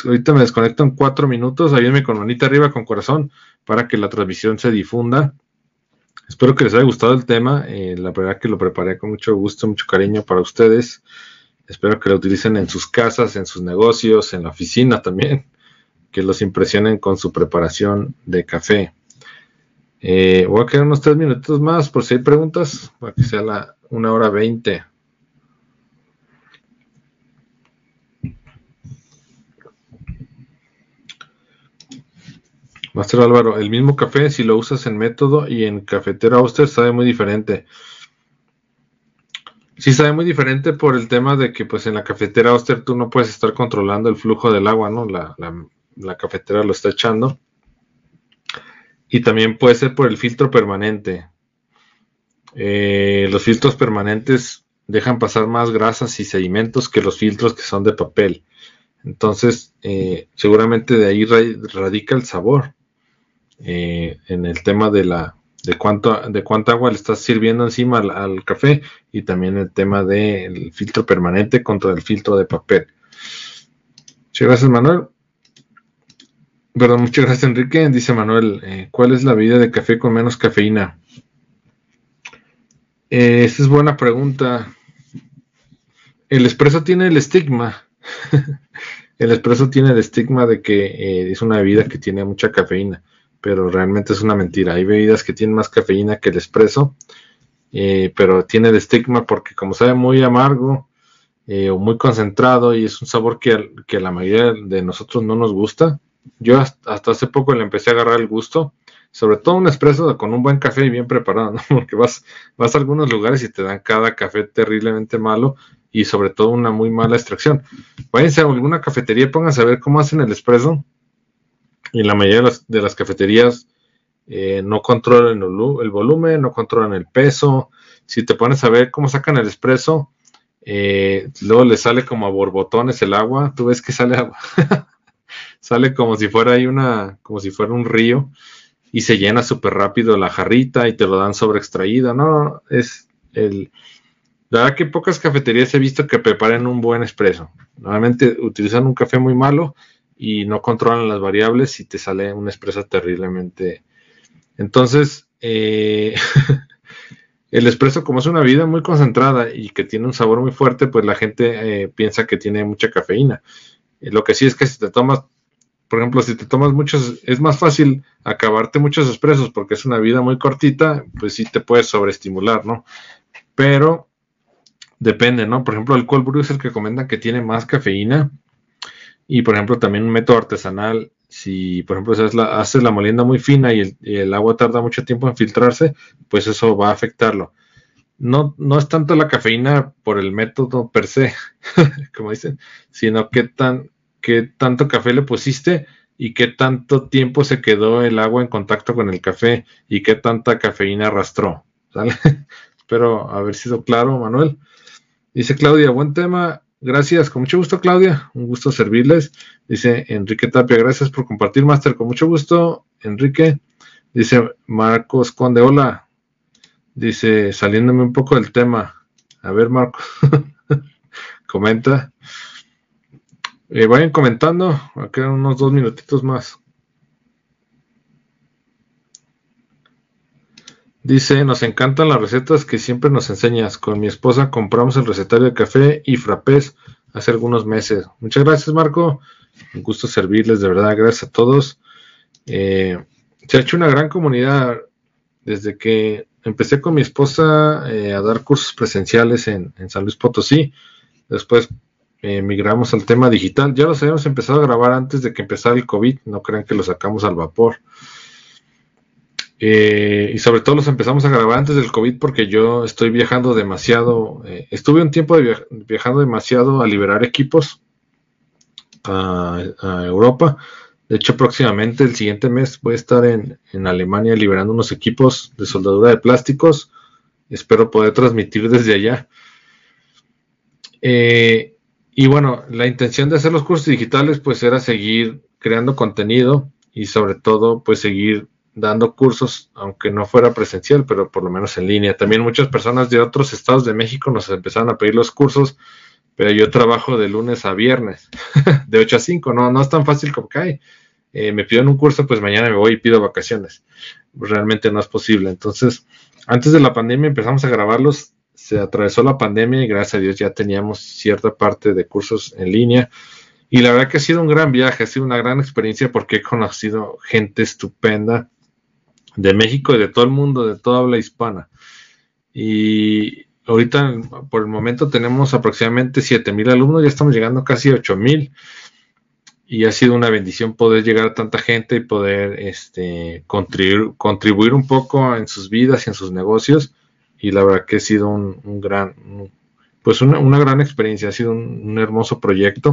Ahorita me desconecto en cuatro minutos. Ayúdenme con manita arriba, con corazón, para que la transmisión se difunda. Espero que les haya gustado el tema. Eh, la verdad que lo preparé con mucho gusto, mucho cariño para ustedes. Espero que lo utilicen en sus casas, en sus negocios, en la oficina también. [laughs] Que los impresionen con su preparación de café. Eh, voy a quedar unos tres minutos más por si hay preguntas, para que sea la una hora veinte. Master Álvaro, el mismo café si lo usas en método y en cafetera Auster sabe muy diferente. Sí sabe muy diferente por el tema de que pues en la cafetera Auster tú no puedes estar controlando el flujo del agua, ¿no? La, cafetera lo está echando. Y también puede ser por el filtro permanente. Eh, los filtros permanentes dejan pasar más grasas y sedimentos que los filtros que son de papel. Entonces, eh, seguramente de ahí radica el sabor. Eh, en el tema de la de cuánto de cuánta agua le estás sirviendo encima al, café y también el tema del filtro permanente contra el filtro de papel. Muchas gracias Manuel. Perdón, muchas gracias Enrique. Dice Manuel, eh, ¿cuál es la bebida de café con menos cafeína? Eh, esa es buena pregunta. El espresso tiene el estigma. [laughs] el espresso tiene el estigma de que es una bebida que tiene mucha cafeína pero realmente es una mentira. Hay bebidas que tienen más cafeína que el espresso, eh, pero tiene el estigma porque como sabe muy amargo eh, o muy concentrado y es un sabor que, que, la mayoría de nosotros no nos gusta. Yo hasta, hace poco le empecé a agarrar el gusto. sobre todo un espresso con un buen café y bien preparado, [laughs] ¿no? Porque vas, vas a algunos lugares y te dan cada café terriblemente malo y sobre todo una muy mala extracción. Váyanse a alguna cafetería y pónganse a ver cómo hacen el espresso. Y la mayoría de las, cafeterías eh, no controlan el, volumen, no controlan el peso. Si te pones a ver cómo sacan el espresso, eh, luego le sale como a borbotones el agua. Tú ves que sale agua. [laughs] sale como si fuera ahí una, como si fuera un río y se llena súper rápido la jarrita y te lo dan sobre extraída. No, es el. La verdad que pocas cafeterías he visto que preparen un buen espresso. Normalmente utilizan un café muy malo y no controlan las variables y te sale un espresso terriblemente. Entonces, eh, [laughs] el espresso como es una bebida muy concentrada y que tiene un sabor muy fuerte, pues la gente eh, piensa que tiene mucha cafeína. lo que sí es que si te tomas por ejemplo, si te tomas muchos, es más fácil acabarte muchos expresos porque es una vida muy cortita, pues sí te puedes sobreestimular, ¿no? Pero depende, ¿no? Por ejemplo, el cold brew es el que comenta que tiene más cafeína y, por ejemplo, también un método artesanal, si, por ejemplo, haces la, molienda muy fina y el, agua tarda mucho tiempo en filtrarse, pues eso va a afectarlo. No, no es tanto la cafeína por el método per se, [laughs] como dicen, sino qué tan, qué tanto café le pusiste y qué tanto tiempo se quedó el agua en contacto con el café y qué tanta cafeína arrastró. Espero [laughs] haber sido claro, Manuel. Dice Claudia, buen tema. Gracias, con mucho gusto, Claudia. Un gusto servirles. Dice Enrique Tapia, gracias por compartir, Master. Con mucho gusto, Enrique. Dice Marcos Conde, hola. Dice, saliéndome un poco del tema. A ver, Marco. [laughs] Comenta. Eh, vayan comentando, a quedan unos dos minutitos más. Dice, nos encantan las recetas que siempre nos enseñas. Con mi esposa compramos el recetario de café y frappés hace algunos meses. Muchas gracias, Marco. Un gusto servirles, de verdad. Gracias a todos. Eh, se ha hecho una gran comunidad desde que empecé con mi esposa eh, a dar cursos presenciales en, San Luis Potosí. Después eh, migramos al tema digital. Ya los habíamos empezado a grabar antes de que empezara el COVID, no crean que lo sacamos al vapor. Eh, y sobre todo los empezamos a grabar antes del COVID porque yo estoy viajando demasiado. Eh, estuve un tiempo viajando demasiado a liberar equipos a, Europa. De hecho, próximamente, el siguiente mes, voy a estar en, en Alemania liberando unos equipos de soldadura de plásticos. Espero poder transmitir desde allá. Eh, y bueno, la intención de hacer los cursos digitales pues era seguir creando contenido y sobre todo pues seguir dando cursos, aunque no fuera presencial, pero por lo menos en línea. También muchas personas de otros estados de México nos empezaron a pedir los cursos, pero yo trabajo de lunes a viernes, [laughs] de 8 a 5, no, no es tan fácil como que hay. Eh, me piden un curso, pues mañana me voy y pido vacaciones. Realmente no es posible. Entonces, antes de la pandemia empezamos a grabarlos se atravesó la pandemia y gracias a Dios ya teníamos cierta parte de cursos en línea. Y la verdad que ha sido un gran viaje, ha sido una gran experiencia porque he conocido gente estupenda de México y de todo el mundo, de toda habla hispana. Y ahorita por el momento tenemos aproximadamente 7000 alumnos, ya estamos llegando casi a 8000 y ha sido una bendición poder llegar a tanta gente y poder este, contribuir, contribuir un poco en sus vidas y en sus negocios y la verdad que ha sido un, gran, pues una, gran experiencia, ha sido un, hermoso proyecto.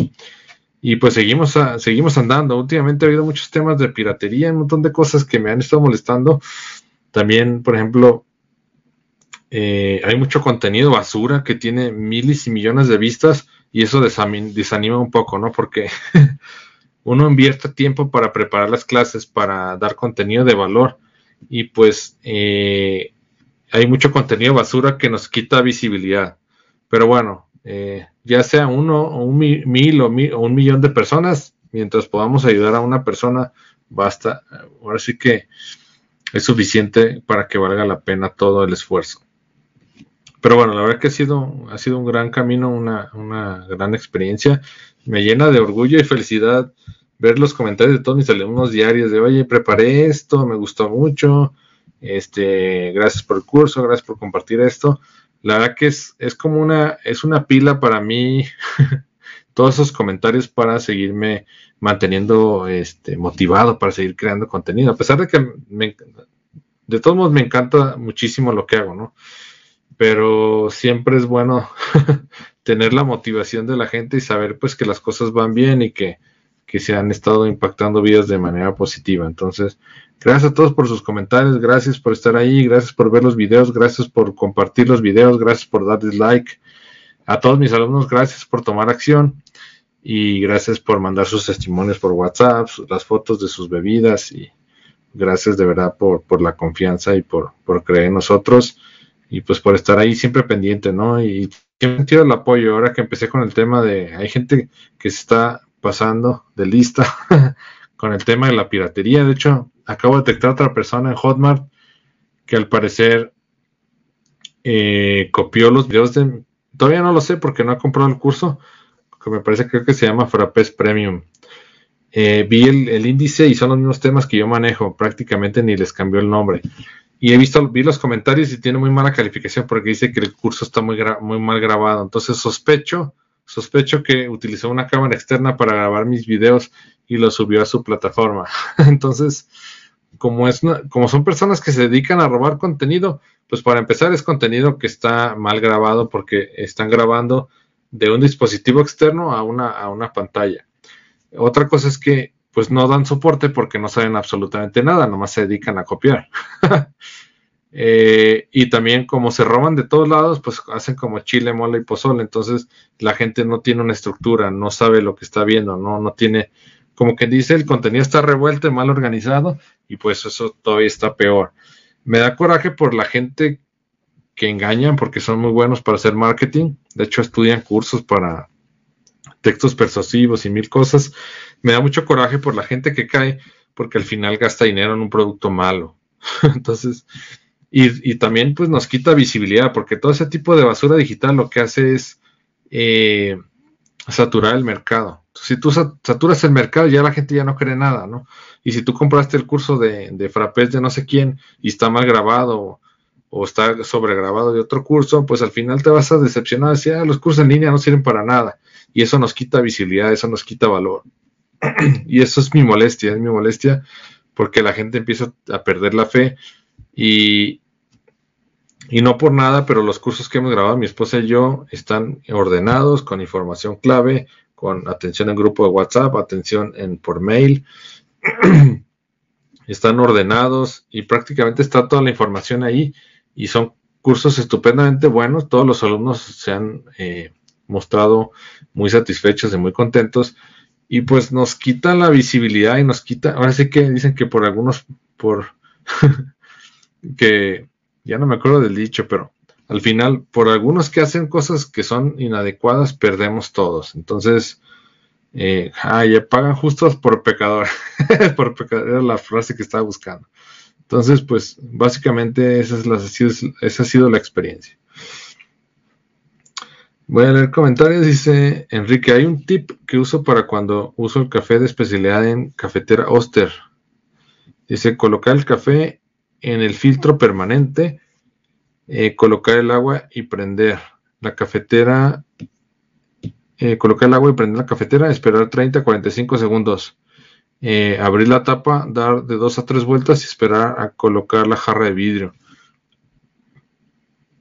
Y pues seguimos, seguimos andando. Últimamente ha habido muchos temas de piratería, un montón de cosas que me han estado molestando. También, por ejemplo, eh, hay mucho contenido basura que tiene miles y millones de vistas y eso desanima un poco, ¿no? Porque [laughs] uno invierte tiempo para preparar las clases, para dar contenido de valor y pues eh, hay mucho contenido basura que nos quita visibilidad. Pero bueno, eh, ya sea uno o un mil, o un millón de personas, mientras podamos ayudar a una persona, basta. Ahora sí que es suficiente para que valga la pena todo el esfuerzo. Pero bueno, la verdad que ha sido, ha sido un gran camino, una, una gran experiencia. Me llena de orgullo y felicidad ver los comentarios de todos mis alumnos diarios de, oye, preparé esto, me gustó mucho, este, gracias por el curso, gracias por compartir esto. La verdad que es, es como una, es una pila para mí [laughs] todos esos comentarios para seguirme manteniendo este, motivado para seguir creando contenido. A pesar de que de todos modos me encanta muchísimo lo que hago, ¿no? Pero siempre es bueno [laughs] tener la motivación de la gente y saber pues que las cosas van bien y que, que se han estado impactando vidas de manera positiva. Entonces, gracias a todos por sus comentarios, gracias por estar ahí, gracias por ver los videos, gracias por compartir los videos, gracias por darles like. A todos mis alumnos, gracias por tomar acción y gracias por mandar sus testimonios por WhatsApp, las fotos de sus bebidas y gracias de verdad por, por la confianza y por, por, creer en nosotros y pues por estar ahí siempre pendiente, ¿no? Y siempre el apoyo. Ahora que empecé con el tema de, hay gente que se está pasando de lista [laughs] con el tema de la piratería. De hecho, acabo de detectar otra persona en Hotmart que al parecer eh, copió los videos de... Todavía no lo sé porque no ha comprado el curso, que me parece creo que se llama Frappes Premium. Eh, vi el, índice y son los mismos temas que yo manejo, prácticamente ni les cambió el nombre. Y he visto, vi los comentarios y tiene muy mala calificación porque dice que el curso está muy, muy mal grabado. Entonces sospecho, sospecho que utilizó una cámara externa para grabar mis videos y lo subió a su plataforma. [laughs] Entonces, como, es como son personas que se dedican a robar contenido, pues para empezar es contenido que está mal grabado porque están grabando de un dispositivo externo a una, a una pantalla. Otra cosa es que pues no dan soporte porque no saben absolutamente nada, nomás se dedican a copiar. [laughs] Eh, y también como se roban de todos lados, pues hacen como chile, mole y pozole. Entonces la gente no tiene una estructura, no sabe lo que está viendo, no, no tiene, como que dice, el contenido está revuelto mal organizado y pues eso todavía está peor. Me da coraje por la gente que engañan porque son muy buenos para hacer marketing. De hecho, estudian cursos para textos persuasivos y mil cosas. Me da mucho coraje por la gente que cae porque al final gasta dinero en un producto malo. [laughs] Entonces, y, también pues nos quita visibilidad porque todo ese tipo de basura digital lo que hace es eh, saturar el mercado. Si tú saturas el mercado, ya la gente ya no cree nada, ¿no? Y si tú compraste el curso de, de frappés de no sé quién y está mal grabado o está sobregrabado de otro curso, pues al final te vas a decepcionar, decir, ah, los cursos en línea no sirven para nada. Y eso nos quita visibilidad, eso nos quita valor. [clears throat] y eso es mi molestia, es mi molestia porque la gente empieza a perder la fe y, y no por nada, pero los cursos que hemos grabado, mi esposa y yo, están ordenados, con información clave, con atención en grupo de WhatsApp, atención en por mail. [clears throat] están ordenados y prácticamente está toda la información ahí y son cursos estupendamente buenos. Todos los alumnos se han eh, mostrado muy satisfechos y muy contentos. Y pues nos quita la visibilidad y nos quita, ahora sí que dicen que por algunos, por [laughs] que ya no me acuerdo del dicho, pero al final, por algunos que hacen cosas que son inadecuadas, perdemos todos. Entonces, eh, pagan justos por pecador. [laughs] por pecador era la frase que estaba buscando. Entonces, pues básicamente esa, es ha sido la experiencia. Voy a leer comentarios. Dice Enrique, hay un tip que uso para cuando uso el café de especialidad en cafetera Oster. Dice, colocar el café en el filtro permanente, eh, colocar el agua y prender la cafetera, eh, colocar el agua y prender la cafetera, esperar 30 45 segundos. Eh, abrir la tapa, dar de dos a tres vueltas y esperar a colocar la jarra de vidrio.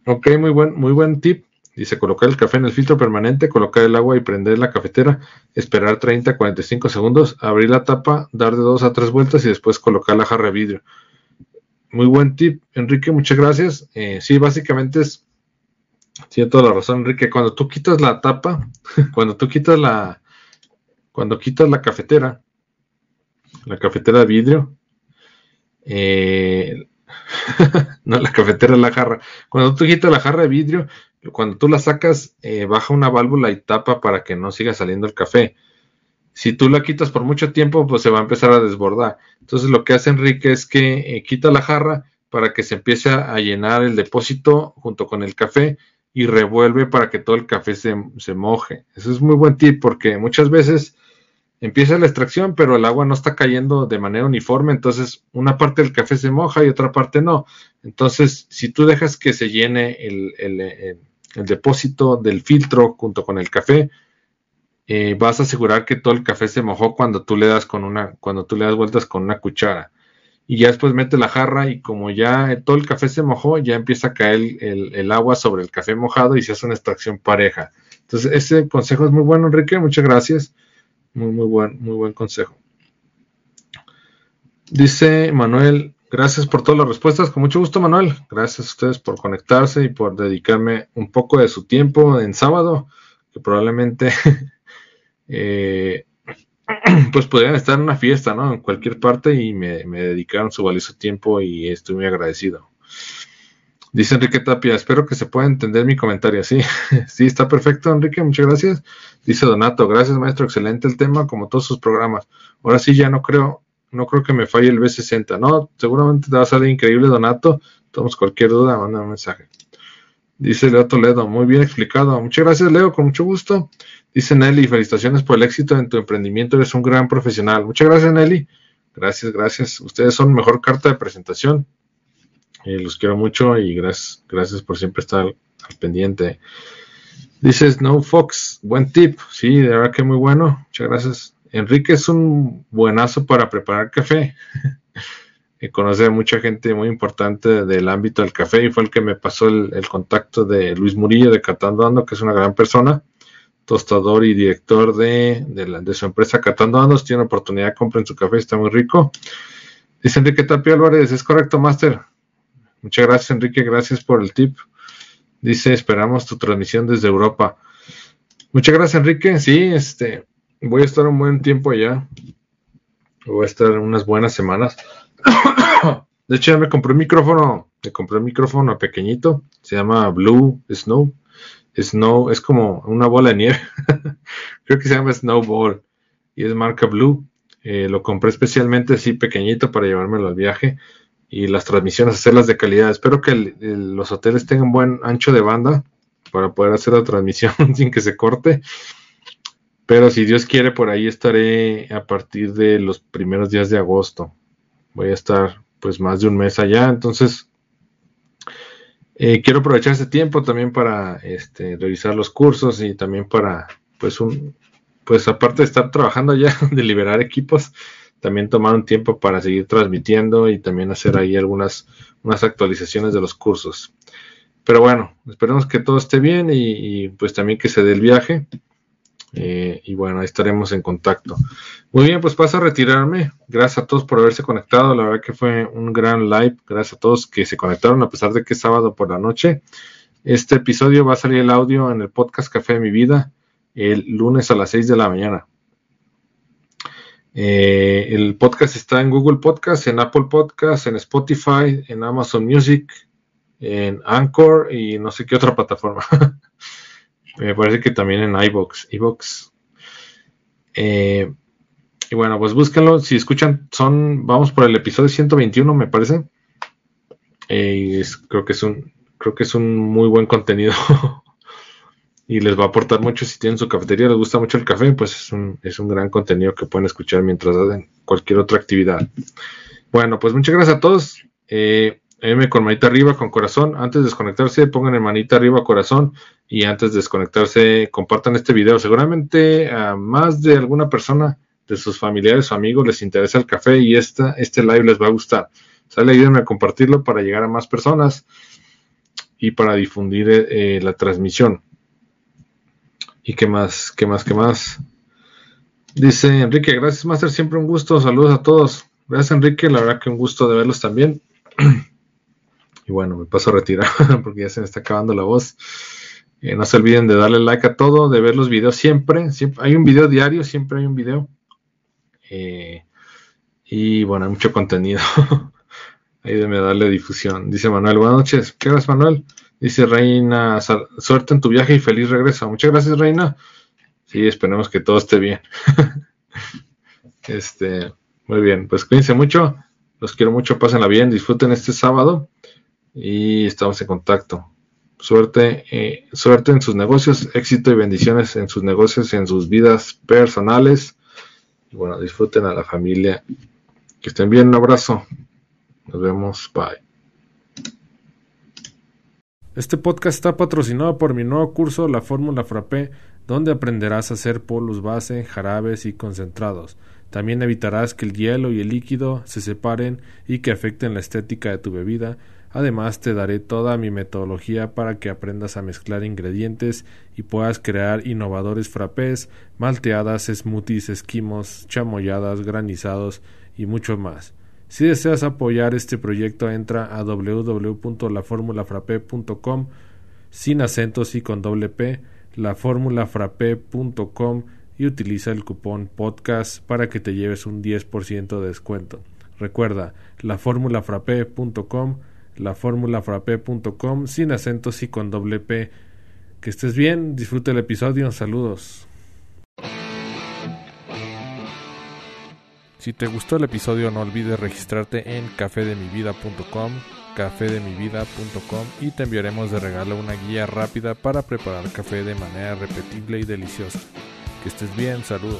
Ok, muy buen, muy buen tip. Dice colocar el café en el filtro permanente, colocar el agua y prender la cafetera, esperar 30 a 45 segundos, abrir la tapa, dar de dos a tres vueltas y después colocar la jarra de vidrio. Muy buen tip, Enrique, muchas gracias. Eh, sí, básicamente es, tiene toda la razón, Enrique, cuando tú quitas la tapa, [laughs] cuando tú quitas la, cuando quitas la cafetera, la cafetera de vidrio. Eh, [laughs] no, la cafetera, la jarra. Cuando tú quitas la jarra de vidrio, cuando tú la sacas, eh, baja una válvula y tapa para que no siga saliendo el café. Si tú la quitas por mucho tiempo, pues se va a empezar a desbordar. Entonces lo que hace Enrique es que eh, quita la jarra para que se empiece a llenar el depósito junto con el café y revuelve para que todo el café se, se moje. Eso es muy buen tip porque muchas veces empieza la extracción, pero el agua no está cayendo de manera uniforme, entonces una parte del café se moja y otra parte no. Entonces, si tú dejas que se llene el, depósito del filtro junto con el café, eh, vas a asegurar que todo el café se mojó cuando tú le das con una, cuando tú le das vueltas con una cuchara. Y ya después mete la jarra y como ya todo el café se mojó, ya empieza a caer el, el agua sobre el café mojado y se hace una extracción pareja. Entonces, ese consejo es muy bueno, Enrique. Muchas gracias. Muy, muy buen, muy buen consejo. Dice Manuel, gracias por todas las respuestas. Con mucho gusto, Manuel. Gracias a ustedes por conectarse y por dedicarme un poco de su tiempo en sábado, que probablemente [laughs] eh, [clears throat] pues podrían estar en una fiesta, ¿no? En cualquier parte y me, dedicaron su valioso tiempo y estoy muy agradecido. Dice Enrique Tapia, espero que se pueda entender mi comentario. Sí, [laughs] sí, está perfecto, Enrique, muchas gracias. Dice Donato, gracias maestro, excelente el tema, como todos sus programas. Ahora sí, ya no creo, no creo que me falle el B60. No, seguramente te va a salir increíble, Donato. Tomamos cualquier duda, manda un mensaje. Dice Leo Toledo, muy bien explicado. Muchas gracias, Leo, con mucho gusto. Dice Nelly, felicitaciones por el éxito en tu emprendimiento, eres un gran profesional. Muchas gracias, Nelly. Gracias, gracias. Ustedes son mejor carta de presentación. Eh, los quiero mucho y gracias, gracias por siempre estar al, pendiente. Dice Snow Fox, buen tip. Sí, de verdad que muy bueno. Muchas gracias. Enrique es un buenazo para preparar café. [laughs] conoce a mucha gente muy importante del ámbito del café y fue el que me pasó el, contacto de Luis Murillo de Catando Ando, que es una gran persona, tostador y director de, de, su empresa Catando Ando. Si tiene oportunidad, compren su café, está muy rico. Dice Enrique Tapia Álvarez, es correcto, Master. Muchas gracias, Enrique. Gracias por el tip. Dice, esperamos tu transmisión desde Europa. Muchas gracias, Enrique. Sí, este, voy a estar un buen tiempo allá. Voy a estar unas buenas semanas. [coughs] De hecho, ya me compré un micrófono. Me compré un micrófono pequeñito. Se llama Blue Snow. Snow es como una bola de nieve. [laughs] Creo que se llama Snowball. Y es marca Blue. Eh, lo compré especialmente así pequeñito para llevármelo al viaje y las transmisiones hacerlas de calidad. Espero que los hoteles tengan buen ancho de banda para poder hacer la transmisión [laughs] sin que se corte. Pero si Dios quiere, por ahí estaré a partir de los primeros días de agosto. Voy a estar pues más de un mes allá. Entonces, eh, quiero aprovechar este tiempo también para este, revisar los cursos y también para, pues, un, pues aparte de estar trabajando allá, [laughs] de liberar equipos, también tomar un tiempo para seguir transmitiendo y también hacer ahí algunas unas actualizaciones de los cursos. Pero bueno, esperemos que todo esté bien y, pues también que se dé el viaje. Eh, y bueno, ahí estaremos en contacto. Muy bien, pues paso a retirarme. Gracias a todos por haberse conectado. La verdad que fue un gran live. Gracias a todos que se conectaron a pesar de que es sábado por la noche. Este episodio va a salir el audio en el podcast Café de mi vida el lunes a las 6 de la mañana. Eh, el podcast está en Google Podcast, en Apple Podcast, en Spotify, en Amazon Music, en Anchor y no sé qué otra plataforma. [laughs] Me parece que también en iBox. iBox. Eh, y bueno, pues búsquenlo. Si escuchan, son, vamos por el episodio 121, me parece. Eh, creo que es un, creo que es un muy buen contenido. [laughs] y les va a aportar mucho si tienen su cafetería, les gusta mucho el café, pues es un, es un gran contenido que pueden escuchar mientras hacen cualquier otra actividad. Bueno, pues muchas gracias a todos. Eh, M con manita arriba, con corazón. Antes de desconectarse, pongan el manita arriba, corazón. Y antes de desconectarse, compartan este video. Seguramente a más de alguna persona de sus familiares o amigos les interesa el café y esta, este live les va a gustar. Sale, ayúdenme a compartirlo para llegar a más personas y para difundir eh, la transmisión. ¿Y qué más? ¿Qué más? ¿Qué más? Dice Enrique, gracias Master, siempre un gusto. Saludos a todos. Gracias Enrique, la verdad que un gusto de verlos también. [clears throat] y bueno, me paso a retirar [laughs] porque ya se me está acabando la voz. Eh, no se olviden de darle like a todo, de ver los videos siempre. siempre hay un video diario, siempre hay un video. Eh, y bueno, hay mucho contenido. [laughs] Ayúdenme a darle difusión. Dice Manuel, buenas noches. ¿Qué haces Manuel? Dice Reina, suerte en tu viaje y feliz regreso. Muchas gracias, Reina. Sí, esperemos que todo esté bien. [laughs] este, muy bien, pues cuídense mucho. Los quiero mucho, pásenla bien, disfruten este sábado y estamos en contacto. Suerte, eh, suerte en sus negocios, éxito y bendiciones en sus negocios en sus vidas personales. Y bueno, disfruten a la familia. Que estén bien, un abrazo. Nos vemos, bye. Este podcast está patrocinado por mi nuevo curso La Fórmula Frappé donde aprenderás a hacer polos base, jarabes y concentrados. También evitarás que el hielo y el líquido se separen y que afecten la estética de tu bebida. Además te daré toda mi metodología para que aprendas a mezclar ingredientes y puedas crear innovadores frappés, malteadas, smoothies, esquimos, chamoyadas, granizados y mucho más. Si deseas apoyar este proyecto entra a www.laformulafrappe.com sin acentos y con doble P, laformulafrappe.com y utiliza el cupón podcast para que te lleves un 10% de descuento. Recuerda, laformulafrappe.com, laformulafrappe.com sin acentos y con doble P. Que estés bien, disfruta el episodio, saludos. Si te gustó el episodio no olvides registrarte en cafedemivida.com, cafedemivida.com y te enviaremos de regalo una guía rápida para preparar café de manera repetible y deliciosa. Que estés bien, saludos.